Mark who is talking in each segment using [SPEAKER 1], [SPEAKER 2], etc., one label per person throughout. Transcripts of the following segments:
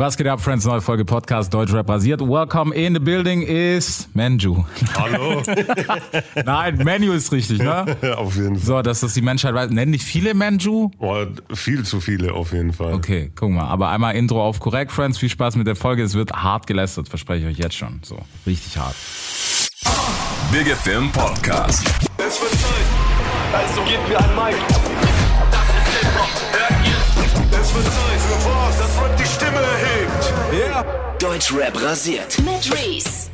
[SPEAKER 1] Was geht ab, Friends? Neue Folge Podcast Deutschrap rasiert. Welcome in the building is Manju.
[SPEAKER 2] Hallo.
[SPEAKER 1] Nein, Menu ist richtig, ne?
[SPEAKER 2] auf jeden Fall.
[SPEAKER 1] So, dass das die Menschheit weiß. Nennen dich viele Manju?
[SPEAKER 2] Oh, viel zu viele auf jeden Fall.
[SPEAKER 1] Okay, guck mal. Aber einmal Intro auf korrekt, Friends. Viel Spaß mit der Folge. Es wird hart gelästert, verspreche ich euch jetzt schon. So, richtig hart.
[SPEAKER 3] Big Film Podcast.
[SPEAKER 4] Es wird Zeit, also gebt mir ein Mic. Es wird Zeit für was, das Rap die Stimme erhebt.
[SPEAKER 3] Deutschrap rasiert.
[SPEAKER 5] mit Reese.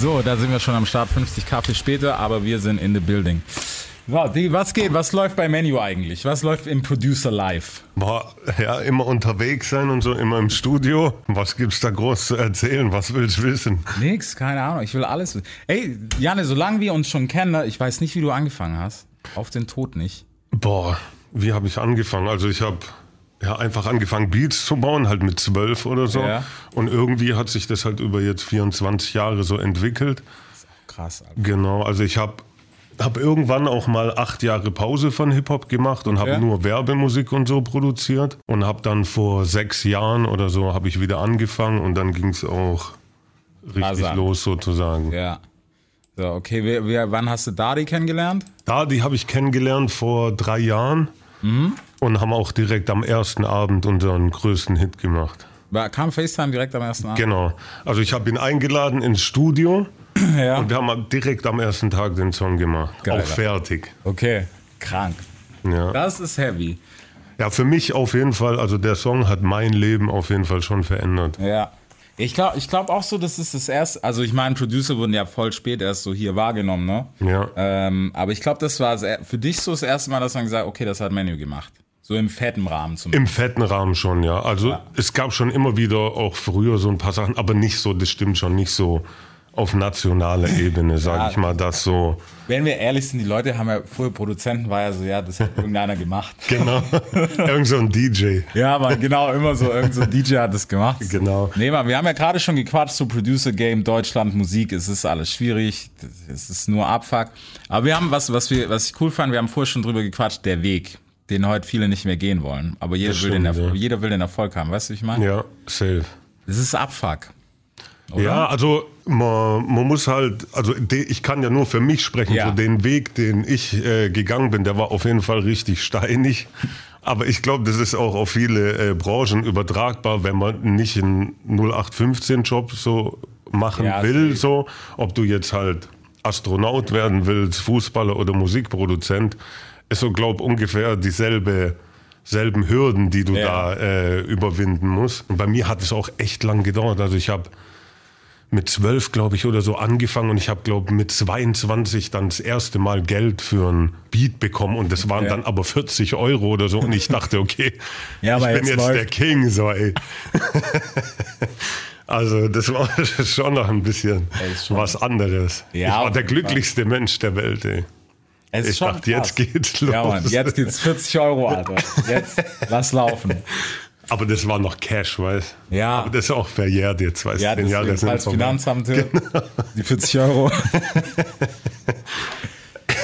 [SPEAKER 1] So, da sind wir schon am Start. 50 Kaffee später, aber wir sind in the building. So, die, was geht? Was läuft bei Menu eigentlich? Was läuft im Producer Live?
[SPEAKER 2] Boah, ja, immer unterwegs sein und so, immer im Studio. Was gibt's da groß zu erzählen? Was willst du wissen?
[SPEAKER 1] Nix, keine Ahnung. Ich will alles. wissen. Ey, Janne, solange wir uns schon kennen, ne, ich weiß nicht, wie du angefangen hast. Auf den Tod nicht.
[SPEAKER 2] Boah, wie habe ich angefangen? Also ich habe ja einfach angefangen, Beats zu bauen, halt mit zwölf oder so.
[SPEAKER 1] Ja.
[SPEAKER 2] Und irgendwie hat sich das halt über jetzt 24 Jahre so entwickelt.
[SPEAKER 1] Krass, Alter.
[SPEAKER 2] Genau, also ich habe hab irgendwann auch mal acht Jahre Pause von Hip-Hop gemacht und habe nur Werbemusik und so produziert. Und habe dann vor sechs Jahren oder so habe ich wieder angefangen und dann ging es auch richtig
[SPEAKER 1] Rasant.
[SPEAKER 2] los sozusagen.
[SPEAKER 1] Ja. So, okay, wer, wer, wann hast du Dadi kennengelernt?
[SPEAKER 2] Da, die habe ich kennengelernt vor drei Jahren
[SPEAKER 1] Mhm.
[SPEAKER 2] Und haben auch direkt am ersten Abend unseren größten Hit gemacht.
[SPEAKER 1] War, kam FaceTime direkt am ersten Abend?
[SPEAKER 2] Genau. Also ich habe ihn eingeladen ins Studio
[SPEAKER 1] Ja.
[SPEAKER 2] und wir haben direkt am ersten Tag den Song gemacht.
[SPEAKER 1] Geil.
[SPEAKER 2] Auch fertig.
[SPEAKER 1] Okay, krank.
[SPEAKER 2] Ja.
[SPEAKER 1] Das ist heavy.
[SPEAKER 2] ja, für mich auf jeden Fall, also der Song hat mein Leben auf jeden Fall schon verändert.
[SPEAKER 1] Ja. Ich glaube ich glaub auch so, das ist das erste. Also, ich meine, Producer wurden ja voll spät erst so hier wahrgenommen, ne?
[SPEAKER 2] Ja.
[SPEAKER 1] Ähm, aber ich glaube, das war für dich so das erste Mal, dass man gesagt hat, okay, das hat Menu gemacht. So im fetten Rahmen zum
[SPEAKER 2] Im fetten Rahmen schon, ja. Also es gab schon immer wieder auch früher so ein paar Sachen, aber nicht so, das stimmt schon, nicht so auf nationaler Ebene, sage
[SPEAKER 1] Ja.
[SPEAKER 2] ich mal, das so.
[SPEAKER 1] Wenn wir ehrlich sind, die Leute haben ja, früher Produzenten war ja so, ja, das hat irgendeiner gemacht.
[SPEAKER 2] Genau. Irgend so ein DJ.
[SPEAKER 1] Ja, man, genau, immer so, irgend so ein DJ hat das gemacht.
[SPEAKER 2] Genau.
[SPEAKER 1] Nee, man, wir haben ja gerade schon gequatscht, so Producer Game, Deutschland, Musik, es ist alles schwierig, es ist nur Abfuck. Aber wir haben was, was wir, was ich cool fand, wir haben vorher schon drüber gequatscht, der Weg, den heute viele nicht mehr gehen wollen. Aber jeder,
[SPEAKER 2] Das
[SPEAKER 1] will, den
[SPEAKER 2] stimmt,
[SPEAKER 1] Erfolg,
[SPEAKER 2] ja.
[SPEAKER 1] jeder will den Erfolg haben, weißt du, ich meine?
[SPEAKER 2] Ja, safe.
[SPEAKER 1] Es ist Abfuck. Oder?
[SPEAKER 2] Ja, also man, man muss halt, also de, ich kann ja nur für mich sprechen,
[SPEAKER 1] Ja.
[SPEAKER 2] so den Weg, den ich äh, gegangen bin, der war auf jeden Fall richtig steinig. Aber ich glaube, das ist auch auf viele äh, Branchen übertragbar, wenn man nicht einen 0815-Job so machen
[SPEAKER 1] Ja,
[SPEAKER 2] will,
[SPEAKER 1] safe.
[SPEAKER 2] so, ob du jetzt halt Astronaut werden willst, Fußballer oder Musikproduzent, ist so, glaube ungefähr dieselbe selben Hürden, die du
[SPEAKER 1] Ja.
[SPEAKER 2] da äh, überwinden musst. Und bei mir hat es auch echt lang gedauert. Also ich habe mit zwölf, glaube ich, oder so angefangen und ich habe, glaube mit 22 dann das erste Mal Geld für ein Beat bekommen und das waren
[SPEAKER 1] Ja.
[SPEAKER 2] dann aber 40 Euro oder so und ich dachte, okay,
[SPEAKER 1] Ja,
[SPEAKER 2] ich bin
[SPEAKER 1] jetzt
[SPEAKER 2] jetzt der King, so ey. Also das war schon noch ein bisschen was anderes.
[SPEAKER 1] Ja,
[SPEAKER 2] ich war der
[SPEAKER 1] Fall.
[SPEAKER 2] glücklichste Mensch der Welt, ey.
[SPEAKER 1] Es ist
[SPEAKER 2] Ich dachte, jetzt
[SPEAKER 1] krass.
[SPEAKER 2] geht's los.
[SPEAKER 1] Ja, Mann, jetzt geht's 40 Euro, Alter. Jetzt, lass laufen.
[SPEAKER 2] Aber das war noch Cash, weißt
[SPEAKER 1] Ja.
[SPEAKER 2] Aber das ist auch verjährt jetzt, weißt
[SPEAKER 1] Ja,
[SPEAKER 2] zehn Jahre
[SPEAKER 1] falls
[SPEAKER 2] vorbei.
[SPEAKER 1] Finanzamt hört, die 40 Euro.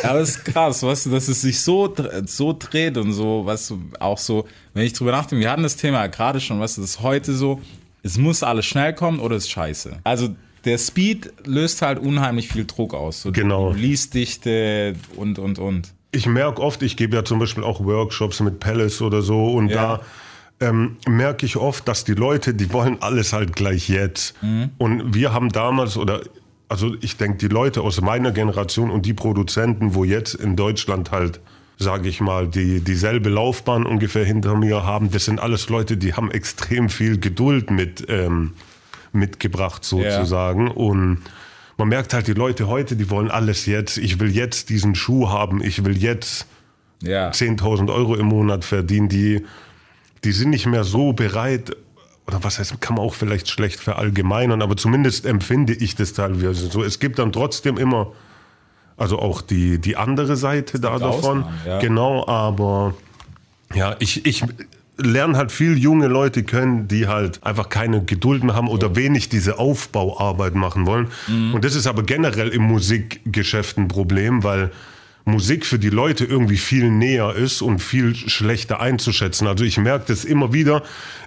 [SPEAKER 1] Aber es ist krass, weißt du, dass es sich so, so dreht und so, weißt du, auch so, wenn ich drüber nachdenke, wir hatten das Thema gerade schon, weißt du, das ist heute so, es muss alles schnell kommen oder es ist scheiße. Also der Speed löst halt unheimlich viel Druck aus. So
[SPEAKER 2] Genau.
[SPEAKER 1] Liesdichte und, und, und.
[SPEAKER 2] ich merke oft, ich gebe ja zum Beispiel auch Workshops mit Palace oder so und
[SPEAKER 1] Ja.
[SPEAKER 2] da ähm, merke ich oft, dass die Leute, die wollen alles halt gleich jetzt.
[SPEAKER 1] Mhm.
[SPEAKER 2] Und wir haben damals oder also ich denke, die Leute aus meiner Generation und die Produzenten, wo jetzt in Deutschland halt, sage ich mal, die dieselbe Laufbahn ungefähr hinter mir haben, das sind alles Leute, die haben extrem viel Geduld mit ähm, mitgebracht sozusagen und man merkt halt, die Leute heute, die wollen alles jetzt. Ich will jetzt diesen Schuh haben. Ich will jetzt
[SPEAKER 1] Ja.
[SPEAKER 2] 10.000 Euro im Monat verdienen. Die, die sind nicht mehr so bereit. Oder was heißt, kann man auch vielleicht schlecht verallgemeinern, aber zumindest empfinde ich das teilweise so. Es gibt dann trotzdem immer, also auch die, die andere Seite da davon.
[SPEAKER 1] Ausnahmen, ja.
[SPEAKER 2] Genau, aber ja, ich, ich lerne halt viel junge Leute kennen, die halt einfach keine Geduld mehr haben oder wenig diese Aufbauarbeit machen wollen.
[SPEAKER 1] Mhm.
[SPEAKER 2] Und das ist aber generell im Musikgeschäft ein Problem, weil Musik für die Leute irgendwie viel näher ist und viel schlechter einzuschätzen. Also ich merke das immer wieder.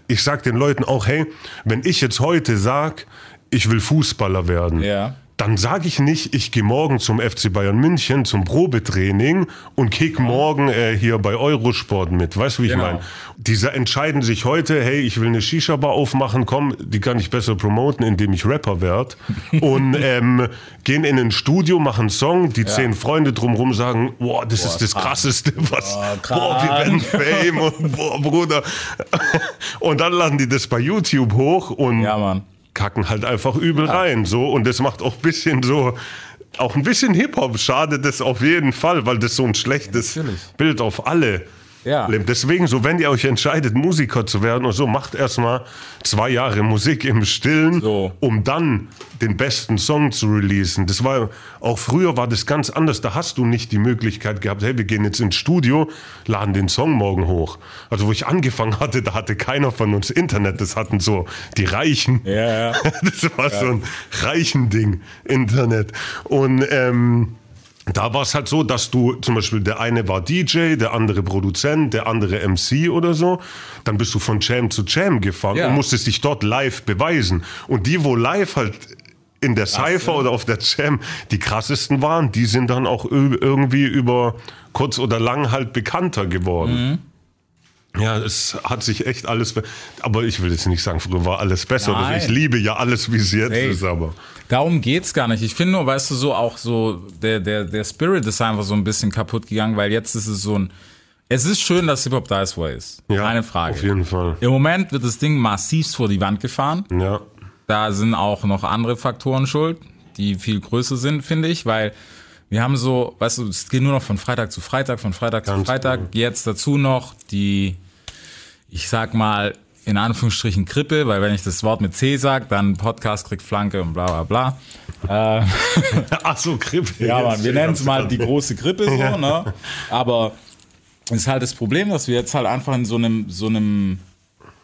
[SPEAKER 2] Ich sag den Leuten auch, hey, wenn ich jetzt heute sag, ich will Fußballer werden,
[SPEAKER 1] Ja.
[SPEAKER 2] Dann sage ich nicht, ich gehe morgen zum FC Bayern München zum Probetraining und kick morgen äh, hier bei Eurosport mit. Weißt du, wie ich
[SPEAKER 1] Genau.
[SPEAKER 2] meine? Diese entscheiden sich heute, hey, ich will eine Shisha-Bar aufmachen, komm, die kann ich besser promoten, indem ich Rapper werde. und ähm, gehen in ein Studio, machen einen Song, die zehn Freunde drumherum sagen, boah, das ist das Krasseste, was, boah, wir werden Fame und boah, Bruder. und dann laden die das bei YouTube hoch und
[SPEAKER 1] Ja, Mann.
[SPEAKER 2] Kacken halt einfach übel rein. So. Und das macht auch ein bisschen so, auch ein bisschen Hip-Hop schadet das auf jeden Fall, weil das so ein schlechtes
[SPEAKER 1] Natürlich.
[SPEAKER 2] Bild auf alle
[SPEAKER 1] Ja.
[SPEAKER 2] Deswegen, so wenn ihr euch entscheidet, Musiker zu werden und so, macht erstmal zwei Jahre Musik im Stillen,
[SPEAKER 1] So.
[SPEAKER 2] um dann den besten Song zu releasen. Das war auch früher war das ganz anders. Da hast du nicht die Möglichkeit gehabt, hey, wir gehen jetzt ins Studio, laden den Song morgen hoch. Also wo ich angefangen hatte, da hatte keiner von uns Internet. Das hatten so die Reichen.
[SPEAKER 1] Ja, ja.
[SPEAKER 2] Das war so ein reichen Ding, Internet. Und ähm, da war es halt so, dass du zum Beispiel, der eine war DJ, der andere Produzent, der andere MC oder so. Dann bist du von Jam zu Jam gefahren
[SPEAKER 1] Ja.
[SPEAKER 2] und musstest dich dort live beweisen. Und die, wo live halt in der Cypher oder auf der Jam die krassesten waren, die sind dann auch irgendwie über kurz oder lang halt bekannter geworden. Ja, es hat sich echt alles. Aber ich will jetzt nicht sagen, früher war alles besser.
[SPEAKER 1] Nein.
[SPEAKER 2] Ich liebe ja alles, wie es jetzt
[SPEAKER 1] Safe.
[SPEAKER 2] ist, aber.
[SPEAKER 1] Darum geht's gar nicht. Ich finde nur, weißt du, so auch so, der, der, der Spirit ist einfach so ein bisschen kaputt gegangen, weil jetzt ist es so ein. Es ist schön, dass Hip-Hop da ist, wo er ist.
[SPEAKER 2] Ja,
[SPEAKER 1] Keine Frage.
[SPEAKER 2] Auf jeden Fall.
[SPEAKER 1] Im Moment wird das Ding massivst vor die Wand gefahren.
[SPEAKER 2] Ja.
[SPEAKER 1] Da sind auch noch andere Faktoren schuld, die viel größer sind, finde ich, weil wir haben so, weißt du, es geht nur noch von Freitag zu Freitag, von Freitag zu
[SPEAKER 2] Ganz
[SPEAKER 1] Freitag.
[SPEAKER 2] genau.
[SPEAKER 1] Jetzt dazu noch die, ich sag mal, in Anführungsstrichen Krippe, weil wenn ich das Wort mit C sag, dann Podcast kriegt Flanke und bla bla bla. Äh,
[SPEAKER 2] Ach so, Krippe.
[SPEAKER 1] ja, Mann, wir nennen es mal die große Grippe so, ne? Aber es ist halt das Problem, dass wir jetzt halt einfach in so einem, so einem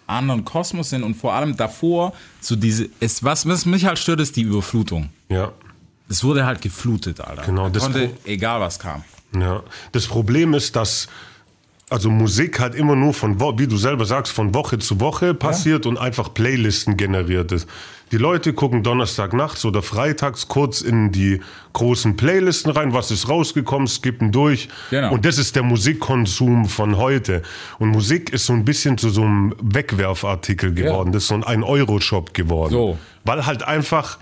[SPEAKER 1] anderen Kosmos sind und vor allem davor so diese, es, was, was mich halt stört, ist die Überflutung.
[SPEAKER 2] Ja.
[SPEAKER 1] Es wurde halt geflutet, Alter.
[SPEAKER 2] Genau,
[SPEAKER 1] Da
[SPEAKER 2] das
[SPEAKER 1] konnte, egal was kam.
[SPEAKER 2] Ja, das Problem ist, dass also Musik halt immer nur von, wie du selber sagst, von Woche zu Woche passiert und einfach Playlisten generiert ist. Die Leute gucken Donnerstagnachts oder freitags kurz in die großen Playlisten rein, was ist rausgekommen, skippen durch.
[SPEAKER 1] Genau.
[SPEAKER 2] Und das ist der Musikkonsum von heute. Und Musik ist so ein bisschen zu so einem Wegwerfartikel geworden. Das ist so ein 1-Euro-Shop geworden.
[SPEAKER 1] So.
[SPEAKER 2] Weil halt einfach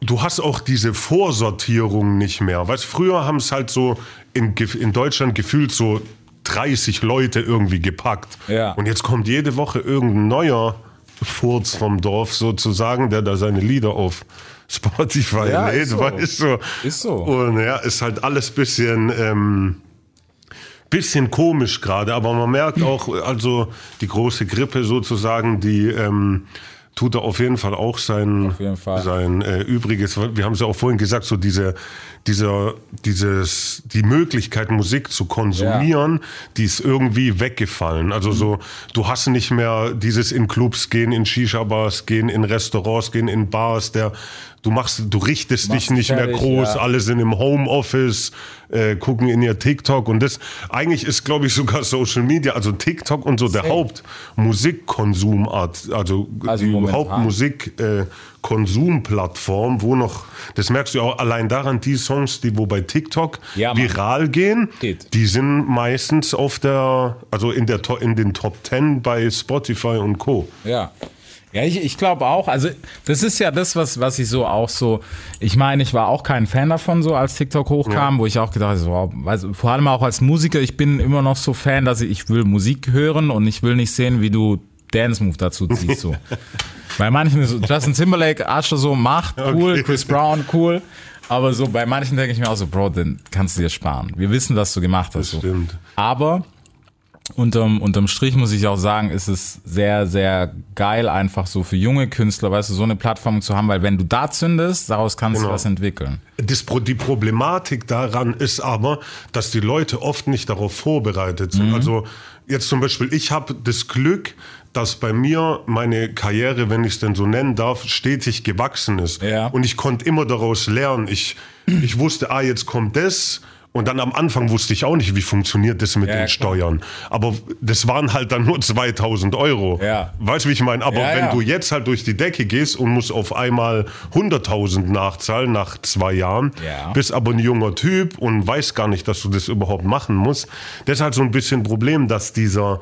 [SPEAKER 2] du hast auch diese Vorsortierung nicht mehr. Weißt, früher haben es halt so in, in Deutschland gefühlt so 30 Leute irgendwie gepackt.
[SPEAKER 1] Ja.
[SPEAKER 2] Und jetzt kommt jede Woche irgendein neuer Furz vom Dorf sozusagen, der da seine Lieder auf Spotify
[SPEAKER 1] Ja,
[SPEAKER 2] lädt.
[SPEAKER 1] ist so.
[SPEAKER 2] Weißt so.
[SPEAKER 1] Ist so.
[SPEAKER 2] Und ja, ist halt alles bisschen, ähm, bisschen komisch gerade. Aber man merkt auch, also die große Grippe sozusagen, die ähm, tut da auf jeden Fall auch sein,
[SPEAKER 1] Fall.
[SPEAKER 2] sein äh, Übriges. Wir haben es ja auch vorhin gesagt, so diese, dieser, dieses, die Möglichkeit, Musik zu konsumieren, die ist irgendwie weggefallen. Also so, du hast nicht mehr dieses in Clubs gehen, in Shisha-Bars gehen, in Restaurants gehen, in Bars, der, du machst, du richtest dich
[SPEAKER 1] Machst
[SPEAKER 2] nicht mehr
[SPEAKER 1] fertig,
[SPEAKER 2] groß,
[SPEAKER 1] ja.
[SPEAKER 2] alle sind im Homeoffice, äh, gucken in ihr TikTok und das, eigentlich ist, glaube ich, sogar Social Media, also TikTok und so der Hauptmusikkonsumat, also,
[SPEAKER 1] Also
[SPEAKER 2] die
[SPEAKER 1] momentan.
[SPEAKER 2] Hauptmusik äh, wo noch, das merkst du auch allein daran, die Songs, die wo bei TikTok
[SPEAKER 1] Ja,
[SPEAKER 2] viral gehen,
[SPEAKER 1] Geht.
[SPEAKER 2] die sind meistens auf der, also in der in den Top 10 bei Spotify und Co.
[SPEAKER 1] Ja. Ja, ich, ich glaube auch, also das ist ja das, was, was ich so auch so, ich meine, ich war auch kein Fan davon, so als TikTok hochkam, wo ich auch gedacht habe, so, wow, weiß, vor allem auch als Musiker, ich bin immer noch so Fan, dass ich, ich will Musik hören und ich will nicht sehen, wie du Dance Move dazu ziehst, so. bei manchen ist so, Justin Timberlake, Archer so, macht, cool,
[SPEAKER 2] Okay.
[SPEAKER 1] Chris Brown, cool. Aber so bei manchen denke ich mir auch so, Bro, den kannst du dir sparen. Wir wissen, was du gemacht hast. So.
[SPEAKER 2] stimmt.
[SPEAKER 1] Aber unterm, unterm Strich muss ich auch sagen, ist es sehr, sehr geil, einfach so für junge Künstler, weißt du, so eine Plattform zu haben, weil wenn du da zündest, daraus kannst
[SPEAKER 2] Genau.
[SPEAKER 1] du was entwickeln.
[SPEAKER 2] Das, die Problematik daran ist aber, dass die Leute oft nicht darauf vorbereitet
[SPEAKER 1] Mhm.
[SPEAKER 2] sind. Also jetzt zum Beispiel, ich habe das Glück, dass bei mir meine Karriere, wenn ich es denn so nennen darf, stetig gewachsen ist.
[SPEAKER 1] Ja.
[SPEAKER 2] Und ich konnte immer daraus lernen. Ich, ich wusste, ah, jetzt kommt das Und dann am Anfang wusste ich auch nicht, wie funktioniert das mit
[SPEAKER 1] Ja,
[SPEAKER 2] den
[SPEAKER 1] klar.
[SPEAKER 2] Steuern. Aber das waren halt dann nur 2000 Euro.
[SPEAKER 1] Ja.
[SPEAKER 2] Weißt du, wie ich meine? Aber
[SPEAKER 1] Ja,
[SPEAKER 2] wenn du jetzt halt durch die Decke gehst und musst auf einmal 100.000 nachzahlen nach zwei Jahren,
[SPEAKER 1] Ja.
[SPEAKER 2] bist aber ein junger Typ und weißt gar nicht, dass du das überhaupt machen musst. Das ist halt so ein bisschen ein Problem, dass dieser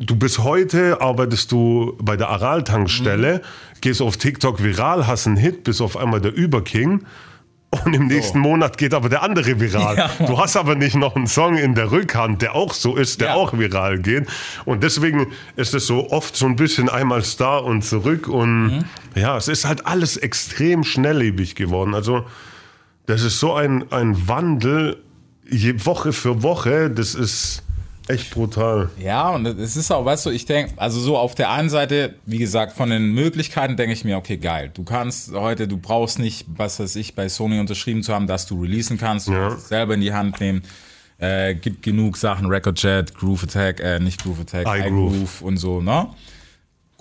[SPEAKER 2] Du bist heute, arbeitest du bei der Aral-Tankstelle,
[SPEAKER 1] Mhm.
[SPEAKER 2] gehst auf TikTok viral, hast einen Hit, bist auf einmal der Überking. Und im nächsten Monat geht aber der andere viral.
[SPEAKER 1] Ja.
[SPEAKER 2] Du hast aber nicht noch einen Song in der Rückhand, der auch so ist, der
[SPEAKER 1] Ja.
[SPEAKER 2] auch viral geht. Und deswegen ist es so oft so ein bisschen einmal Star und zurück. Und
[SPEAKER 1] Mhm.
[SPEAKER 2] ja, es ist halt alles extrem schnelllebig geworden. Also das ist so ein, ein Wandel, je, Woche für Woche, das ist echt brutal.
[SPEAKER 1] Ja, und es ist auch, weißt du, ich denke, also so auf der einen Seite, wie gesagt, von den Möglichkeiten denke ich mir, okay, geil. Du kannst heute, du brauchst nicht, was weiß ich, bei Sony unterschrieben zu haben, dass du releasen kannst, du
[SPEAKER 2] Ja.
[SPEAKER 1] kannst es selber in die Hand nehmen. Äh, gibt genug Sachen, Recordjet, Groove Attack, äh, nicht Groove Attack,
[SPEAKER 2] iGroove.
[SPEAKER 1] iGroove und so, ne?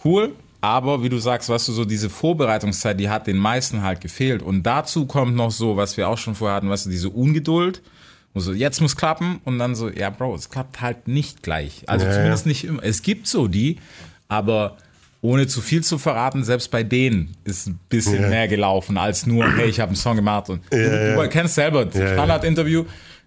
[SPEAKER 1] Cool, aber wie du sagst, weißt du, so diese Vorbereitungszeit, die hat den meisten halt gefehlt. Und dazu kommt noch so, was wir auch schon vorher hatten, weißt du, diese Ungeduld. Wo so, jetzt muss klappen und dann so, ja, Bro, es klappt halt nicht gleich. Also
[SPEAKER 2] Ja,
[SPEAKER 1] zumindest nicht immer. Es gibt so die, aber ohne zu viel zu verraten, selbst bei denen ist ein bisschen
[SPEAKER 2] Ja.
[SPEAKER 1] mehr gelaufen als nur, hey, ich habe einen Song gemacht und du,
[SPEAKER 2] ja.
[SPEAKER 1] du kennst selber das
[SPEAKER 2] Ja, ja.
[SPEAKER 1] Standardinterview.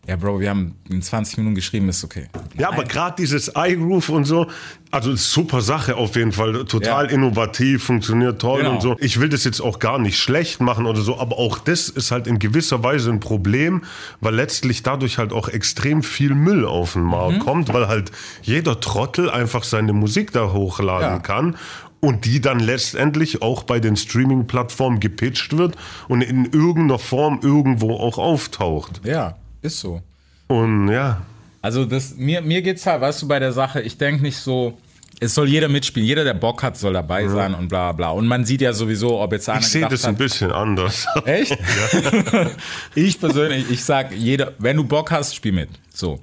[SPEAKER 1] Ja, Bro, wir haben in 20 Minuten geschrieben, ist okay.
[SPEAKER 2] Ja, aber gerade dieses iGroove und so, also super Sache auf jeden Fall, total
[SPEAKER 1] Ja.
[SPEAKER 2] innovativ, funktioniert toll
[SPEAKER 1] Genau.
[SPEAKER 2] und so. Ich will das jetzt auch gar nicht schlecht machen oder so, aber auch das ist halt in gewisser Weise ein Problem, weil letztlich dadurch halt auch extrem viel Müll auf den Markt
[SPEAKER 1] Mhm.
[SPEAKER 2] kommt, weil halt jeder Trottel einfach seine Musik da hochladen
[SPEAKER 1] Ja.
[SPEAKER 2] kann. Und die dann letztendlich auch bei den Streaming-Plattformen gepitcht wird und in irgendeiner Form irgendwo auch auftaucht.
[SPEAKER 1] Ja, ist so.
[SPEAKER 2] Und ja,
[SPEAKER 1] Also das, mir, mir geht's halt, weißt du, bei der Sache, ich denke nicht so, es soll jeder mitspielen, jeder, der Bock hat, soll dabei sein und bla bla. Und man sieht ja sowieso, ob jetzt einer
[SPEAKER 2] ich sehe das ein
[SPEAKER 1] hat,
[SPEAKER 2] bisschen anders.
[SPEAKER 1] Echt? ich persönlich, ich sag jeder, wenn du Bock hast, spiel mit. So.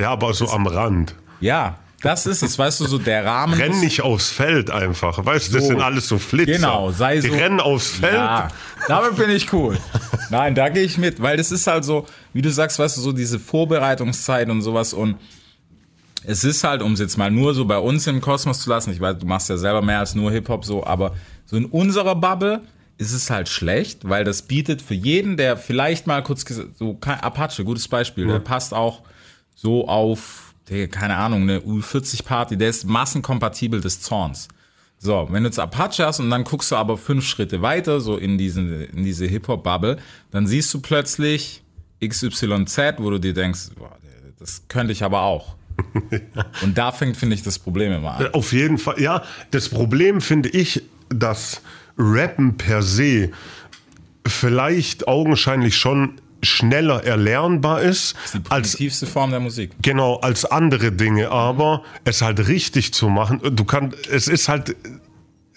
[SPEAKER 2] Ja, aber so am Rand.
[SPEAKER 1] Ja, das ist es, weißt du, so der Rahmen.
[SPEAKER 2] Renn nicht aufs Feld einfach. Weißt du, das
[SPEAKER 1] So.
[SPEAKER 2] sind alles so Flitzer.
[SPEAKER 1] Genau, sei
[SPEAKER 2] Die
[SPEAKER 1] so-
[SPEAKER 2] rennen aufs Feld.
[SPEAKER 1] Ja, damit bin ich cool. Nein, da gehe ich mit, weil das ist halt so, wie du sagst, weißt du, so diese Vorbereitungszeit und sowas und es ist halt, um es jetzt mal nur so bei uns im Kosmos zu lassen, ich weiß, du machst ja selber mehr als nur Hip-Hop so, aber so in unserer Bubble ist es halt schlecht, weil das bietet für jeden, der vielleicht mal kurz gesagt, so Apache, gutes Beispiel, der passt auch so auf, keine Ahnung, eine U40-Party, der ist massenkompatibel des Zorns. So, wenn du jetzt Apache hast und dann guckst du aber fünf Schritte weiter, so in, diesen, in diese Hip-Hop-Bubble, dann siehst du plötzlich XYZ, wo du dir denkst, boah, das könnte ich aber auch. Und da fängt, finde ich, das Problem immer an.
[SPEAKER 2] Auf jeden Fall. Ja, das Problem finde ich, dass Rappen per se vielleicht augenscheinlich schon schneller erlernbar ist,
[SPEAKER 1] Die
[SPEAKER 2] als
[SPEAKER 1] primitivste Form der Musik.
[SPEAKER 2] Genau, als andere Dinge, aber es halt richtig zu machen, du kannst, es ist halt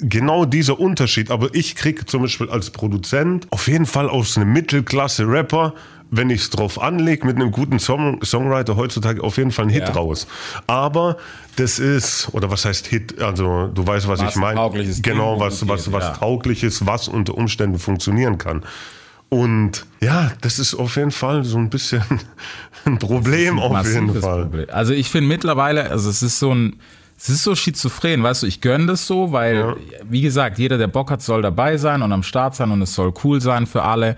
[SPEAKER 2] genau dieser Unterschied, aber ich kriege zum Beispiel als Produzent auf jeden Fall aus einem Mittelklasse-Rapper, wenn ich es drauf anlege, mit einem guten Song Songwriter heutzutage auf jeden Fall einen Hit
[SPEAKER 1] Ja.
[SPEAKER 2] raus. Aber das ist, oder was heißt Hit, also du weißt, was ich meine. Genau, was, was,
[SPEAKER 1] geht,
[SPEAKER 2] was
[SPEAKER 1] ja.
[SPEAKER 2] tauglich ist, was unter Umständen funktionieren kann. Und ja, das ist auf jeden Fall so ein bisschen ein Problem auf jeden Fall.
[SPEAKER 1] Problem. Also ich finde mittlerweile, also es ist so ein, es ist so schizophren, weißt du, ich gönne das so, weil, wie gesagt, jeder, der Bock hat, soll dabei sein und am Start sein und es soll cool sein für alle.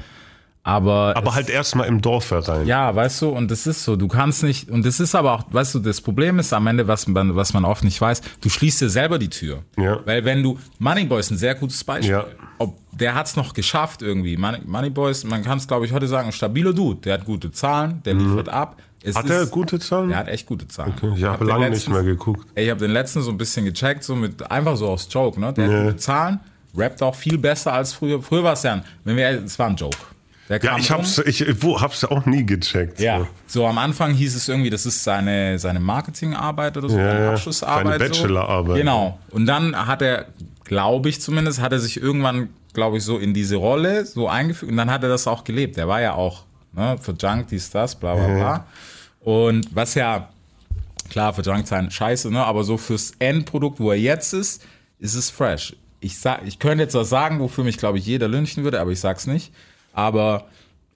[SPEAKER 1] Aber,
[SPEAKER 2] Aber halt erstmal im Dorfverein.
[SPEAKER 1] ja, weißt du, und das ist so, du kannst nicht, und das ist aber auch, weißt du, das Problem ist am Ende, was man, was man oft nicht weiß, du schließt dir selber die Tür.
[SPEAKER 2] Ja.
[SPEAKER 1] Weil wenn du, Moneyboy ist ein sehr gutes Beispiel.
[SPEAKER 2] Ja.
[SPEAKER 1] Ob, der hat es noch geschafft irgendwie. Money, Moneyboy ist, man kann es glaube ich heute sagen, ein stabiler Dude. Der hat gute Zahlen, der liefert ab. Es
[SPEAKER 2] Mhm. Hat
[SPEAKER 1] ist,
[SPEAKER 2] er gute Zahlen?
[SPEAKER 1] Der hat echt gute Zahlen.
[SPEAKER 2] ich habe
[SPEAKER 1] hab
[SPEAKER 2] lange nicht
[SPEAKER 1] letztens-
[SPEAKER 2] mehr geguckt.
[SPEAKER 1] Ich habe den letzten so ein bisschen gecheckt, so mit einfach so aus Joke, ne? Der
[SPEAKER 2] Ja.
[SPEAKER 1] hat gute Zahlen, rappt auch viel besser als früher. Früher war es ja, ein- wenn wir, es war ein Joke.
[SPEAKER 2] Ja, ich hab's, ich wo, hab's auch nie gecheckt.
[SPEAKER 1] Ja,
[SPEAKER 2] So.
[SPEAKER 1] so am Anfang hieß es irgendwie, das ist seine, seine Marketingarbeit oder so,
[SPEAKER 2] Ja,
[SPEAKER 1] seine. Abschlussarbeit.
[SPEAKER 2] Seine Bachelorarbeit.
[SPEAKER 1] So. Genau. Und dann hat er, glaube ich zumindest, hat er sich irgendwann, glaube ich, so in diese Rolle so eingefügt und dann hat er das auch gelebt. Er war ja auch ne, für Junk, dies, das, bla bla bla. Und was ja, klar, für Junk sein scheiße, ne? aber so fürs Endprodukt, wo er jetzt ist, ist es fresh. Ich, sag, ich könnte jetzt was sagen, wofür mich, glaube ich, jeder lynchen würde, aber ich sag's nicht. Aber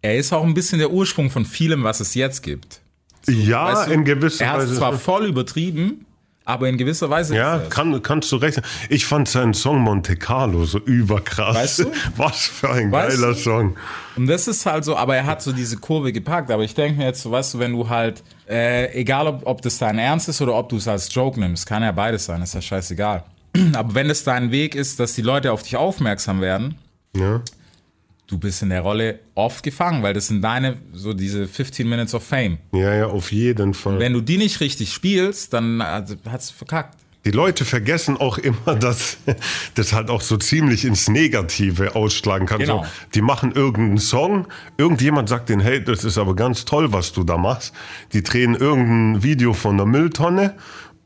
[SPEAKER 1] er ist auch ein bisschen der Ursprung von vielem, was es jetzt gibt.
[SPEAKER 2] ja,
[SPEAKER 1] Weißt du,
[SPEAKER 2] in gewisser
[SPEAKER 1] Er hat es
[SPEAKER 2] Weise.
[SPEAKER 1] zwar voll übertrieben, aber in gewisser Weise
[SPEAKER 2] Ja, kann, kannst du recht. Ich fand seinen Song Monte Carlo so überkrass.
[SPEAKER 1] Weißt du?
[SPEAKER 2] Was für ein
[SPEAKER 1] Weißt
[SPEAKER 2] geiler
[SPEAKER 1] du?
[SPEAKER 2] Song.
[SPEAKER 1] Und das ist halt so, aber er hat so diese Kurve gepackt. Aber ich denke mir jetzt so, weißt du, wenn du halt, äh, egal ob, ob das dein Ernst ist oder ob du es als Joke nimmst, kann ja beides sein, ist ja scheißegal. Aber wenn es dein Weg ist, dass die Leute auf dich aufmerksam werden,
[SPEAKER 2] Ja.
[SPEAKER 1] Du bist in der Rolle oft gefangen, weil das sind deine, so diese 15 Minutes of Fame.
[SPEAKER 2] ja, ja, auf jeden Fall.
[SPEAKER 1] Wenn du die nicht richtig spielst, dann also, hat's verkackt.
[SPEAKER 2] Die Leute vergessen auch immer, dass das halt auch so ziemlich ins Negative ausschlagen kann.
[SPEAKER 1] Genau.
[SPEAKER 2] So, die machen irgendeinen Song, irgendjemand sagt denen, hey, das ist aber ganz toll, was du da machst. Die drehen irgendein Video von der Mülltonne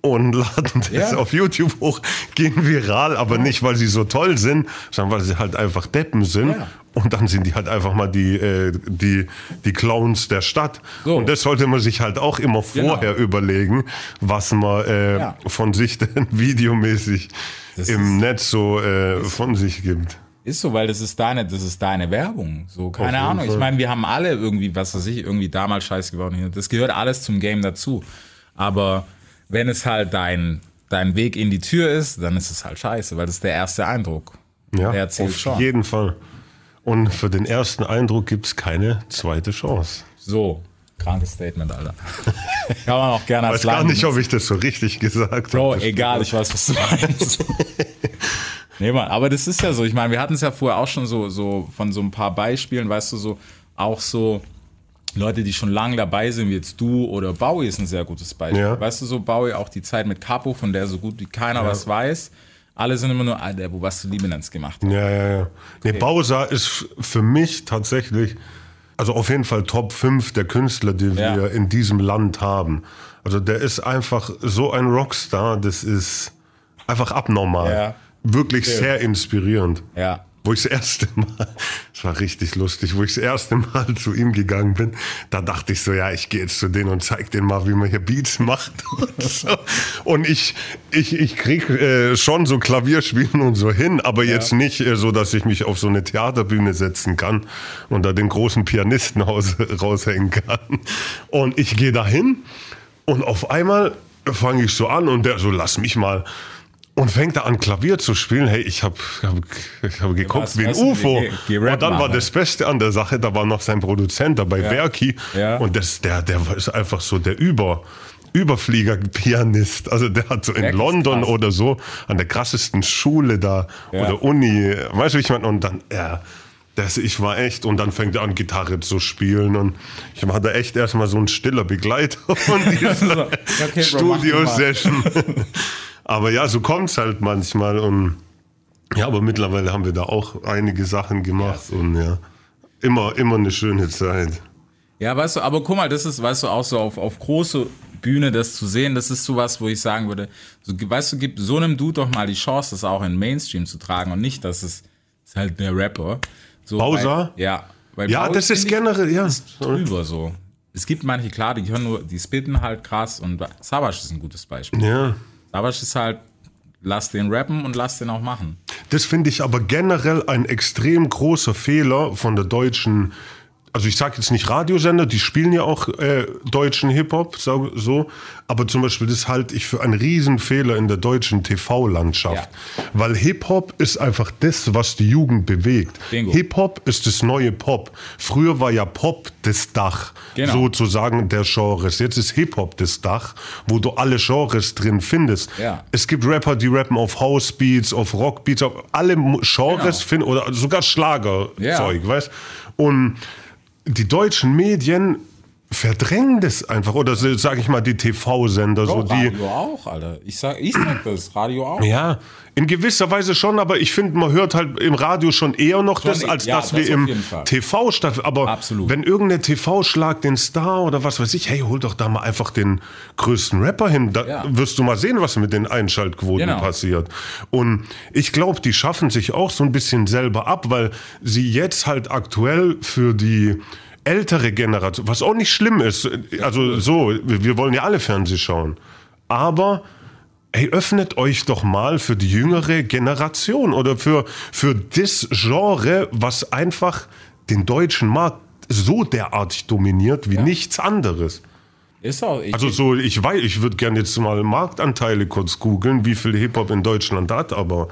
[SPEAKER 2] und laden das
[SPEAKER 1] Ja.
[SPEAKER 2] auf YouTube hoch, gehen viral, aber nicht, weil sie so toll sind, sondern weil sie halt einfach Deppen sind.
[SPEAKER 1] Ja.
[SPEAKER 2] Und dann sind die halt einfach mal die, äh, die, die Clowns der Stadt.
[SPEAKER 1] So.
[SPEAKER 2] Und das sollte man sich halt auch immer
[SPEAKER 1] Genau.
[SPEAKER 2] vorher überlegen, was man äh,
[SPEAKER 1] Ja.
[SPEAKER 2] von sich denn videomäßig
[SPEAKER 1] Das
[SPEAKER 2] im Netz so äh, von sich gibt.
[SPEAKER 1] Ist so, weil das ist deine, das ist deine Werbung. So, keine
[SPEAKER 2] jeden
[SPEAKER 1] Ahnung. Ich meine, wir haben alle irgendwie, was weiß ich, irgendwie damals scheiße geworden. Das gehört alles zum Game dazu. Aber wenn es halt dein, dein Weg in die Tür ist, dann ist es halt scheiße, weil das ist der erste Eindruck.
[SPEAKER 2] Ja, auf
[SPEAKER 1] schon.
[SPEAKER 2] jeden Fall. Und für den ersten Eindruck gibt es keine zweite Chance.
[SPEAKER 1] So, krankes Statement, Alter. Kann man auch gerne
[SPEAKER 2] Ich
[SPEAKER 1] als
[SPEAKER 2] weiß gar nicht, ob ich das so richtig gesagt
[SPEAKER 1] Bro,
[SPEAKER 2] habe.
[SPEAKER 1] egal, ich weiß, was du meinst. nee, Mann, aber das ist ja so. Ich meine, wir hatten es ja vorher auch schon so, so von so ein paar Beispielen, weißt du, so auch so Leute, die schon lange dabei sind, wie jetzt du oder Bowie ist ein sehr gutes Beispiel.
[SPEAKER 2] Ja.
[SPEAKER 1] Weißt du, so Bowie, auch die Zeit mit Capo, von der so gut wie keiner was weiß. Alle sind immer nur, Alter, wo was du Liebenanz gemacht hast.
[SPEAKER 2] Ja, ja, ja. Nee, Bowser ist für mich tatsächlich, also auf jeden Fall Top 5 der Künstler, die
[SPEAKER 1] Ja.
[SPEAKER 2] wir in diesem Land haben. Also der ist einfach so ein Rockstar, das ist einfach abnormal.
[SPEAKER 1] Ja.
[SPEAKER 2] Wirklich sehr inspirierend.
[SPEAKER 1] Ja.
[SPEAKER 2] Wo ich das erste Mal, das war richtig lustig, wo ich das erste Mal zu ihm gegangen bin, da dachte ich so, ja, ich gehe jetzt zu denen und zeig denen mal, wie man hier Beats macht. Und, so. und ich, ich, ich krieg äh, schon so Klavierspielen und so hin, aber jetzt nicht äh, so, dass ich mich auf so eine Theaterbühne setzen kann und da den großen Pianisten raus, raushängen kann. Und ich gehe da hin und auf einmal fange ich so an und der so, lass mich mal. Und fängt da an, Klavier zu spielen. Hey, ich habe hab, ich hab geguckt wie ein UFO.
[SPEAKER 1] geh rappen,
[SPEAKER 2] und dann war das Beste an der Sache, da war noch sein Produzent dabei, Berki.
[SPEAKER 1] Ja.
[SPEAKER 2] Und das, der, der ist einfach so der Über, Überflieger-Pianist. Also der hat so in
[SPEAKER 1] Wirklich
[SPEAKER 2] London oder so an der krassesten Schule da
[SPEAKER 1] Ja.
[SPEAKER 2] oder Uni, weißt du, wie ich meine? Und dann, ja, das, ich war echt, und dann fängt er an, Gitarre zu spielen. Und ich hatte echt erstmal so ein stiller Begleiter von dieser
[SPEAKER 1] Okay.
[SPEAKER 2] Studio-Session. aber ja, so kommt's halt manchmal. Und ja, aber mittlerweile haben wir da auch einige Sachen gemacht. Und ja, immer, immer eine schöne Zeit.
[SPEAKER 1] Ja, weißt du, aber guck mal, das ist, weißt du, auch so auf, auf große Bühne das zu sehen, das ist sowas, wo ich sagen würde, so, weißt du, gib so einem Dude doch mal die Chance, das auch in Mainstream zu tragen und nicht, dass es ist halt der Rapper. So,
[SPEAKER 2] Bowser?
[SPEAKER 1] Weil, ja. Weil
[SPEAKER 2] Ja,
[SPEAKER 1] Bowie,
[SPEAKER 2] das ist generell, ja.
[SPEAKER 1] ist drüber so. Es gibt manche, klar, die hören nur, die spitten halt krass und Savage ist ein gutes Beispiel.
[SPEAKER 2] Ja.
[SPEAKER 1] Savage ist halt, lass den rappen und lass den auch machen.
[SPEAKER 2] Das finde ich aber generell ein extrem großer Fehler von der deutschen, also ich sage jetzt nicht Radiosender, die spielen ja auch äh, deutschen Hip-Hop, so, so, aber zum Beispiel das halte ich für einen Riesenfehler in der deutschen TV-Landschaft. Weil Hip-Hop ist einfach das, was die Jugend bewegt. Hip-Hop ist das neue Pop. Früher war ja Pop das Dach,
[SPEAKER 1] Genau.
[SPEAKER 2] sozusagen der Genres. Jetzt ist Hip-Hop das Dach, wo du alle Genres drin findest.
[SPEAKER 1] Ja.
[SPEAKER 2] Es gibt Rapper, die rappen auf Housebeats, auf Rockbeats, auf alle Genres
[SPEAKER 1] Genau.
[SPEAKER 2] finden oder sogar Schlagerzeug,
[SPEAKER 1] Ja.
[SPEAKER 2] weißt? Und die deutschen Medien verdrängen das einfach oder sage ich mal die TV-Sender, so die
[SPEAKER 1] Radio auch, Alter. Ich sag, ich sag das, Radio auch.
[SPEAKER 2] ja, in gewisser Weise schon, aber ich finde, man hört halt im Radio schon eher noch das,
[SPEAKER 1] Schon,
[SPEAKER 2] als
[SPEAKER 1] ja,
[SPEAKER 2] dass
[SPEAKER 1] das
[SPEAKER 2] wir im. TV statt. Aber
[SPEAKER 1] Absolut.
[SPEAKER 2] wenn irgendeine TV schlagt den Star oder was weiß ich, hey, hol doch da mal einfach den größten Rapper hin. Da
[SPEAKER 1] Ja.
[SPEAKER 2] wirst du mal sehen, was mit den Einschaltquoten
[SPEAKER 1] Genau.
[SPEAKER 2] passiert. Und ich glaube, die schaffen sich auch so ein bisschen selber ab, weil sie jetzt halt aktuell für die ältere Generation, was auch nicht schlimm ist, also so, wir wollen ja alle Fernseh schauen, aber Ey, öffnet euch doch mal für die jüngere Generation oder für, für das Genre, was einfach den deutschen Markt so derartig dominiert wie nichts anderes.
[SPEAKER 1] Ist auch. Ich,
[SPEAKER 2] Also so, ich weiß, ich würde gerne jetzt mal Marktanteile kurz googeln, wie viel Hip-Hop in Deutschland hat, aber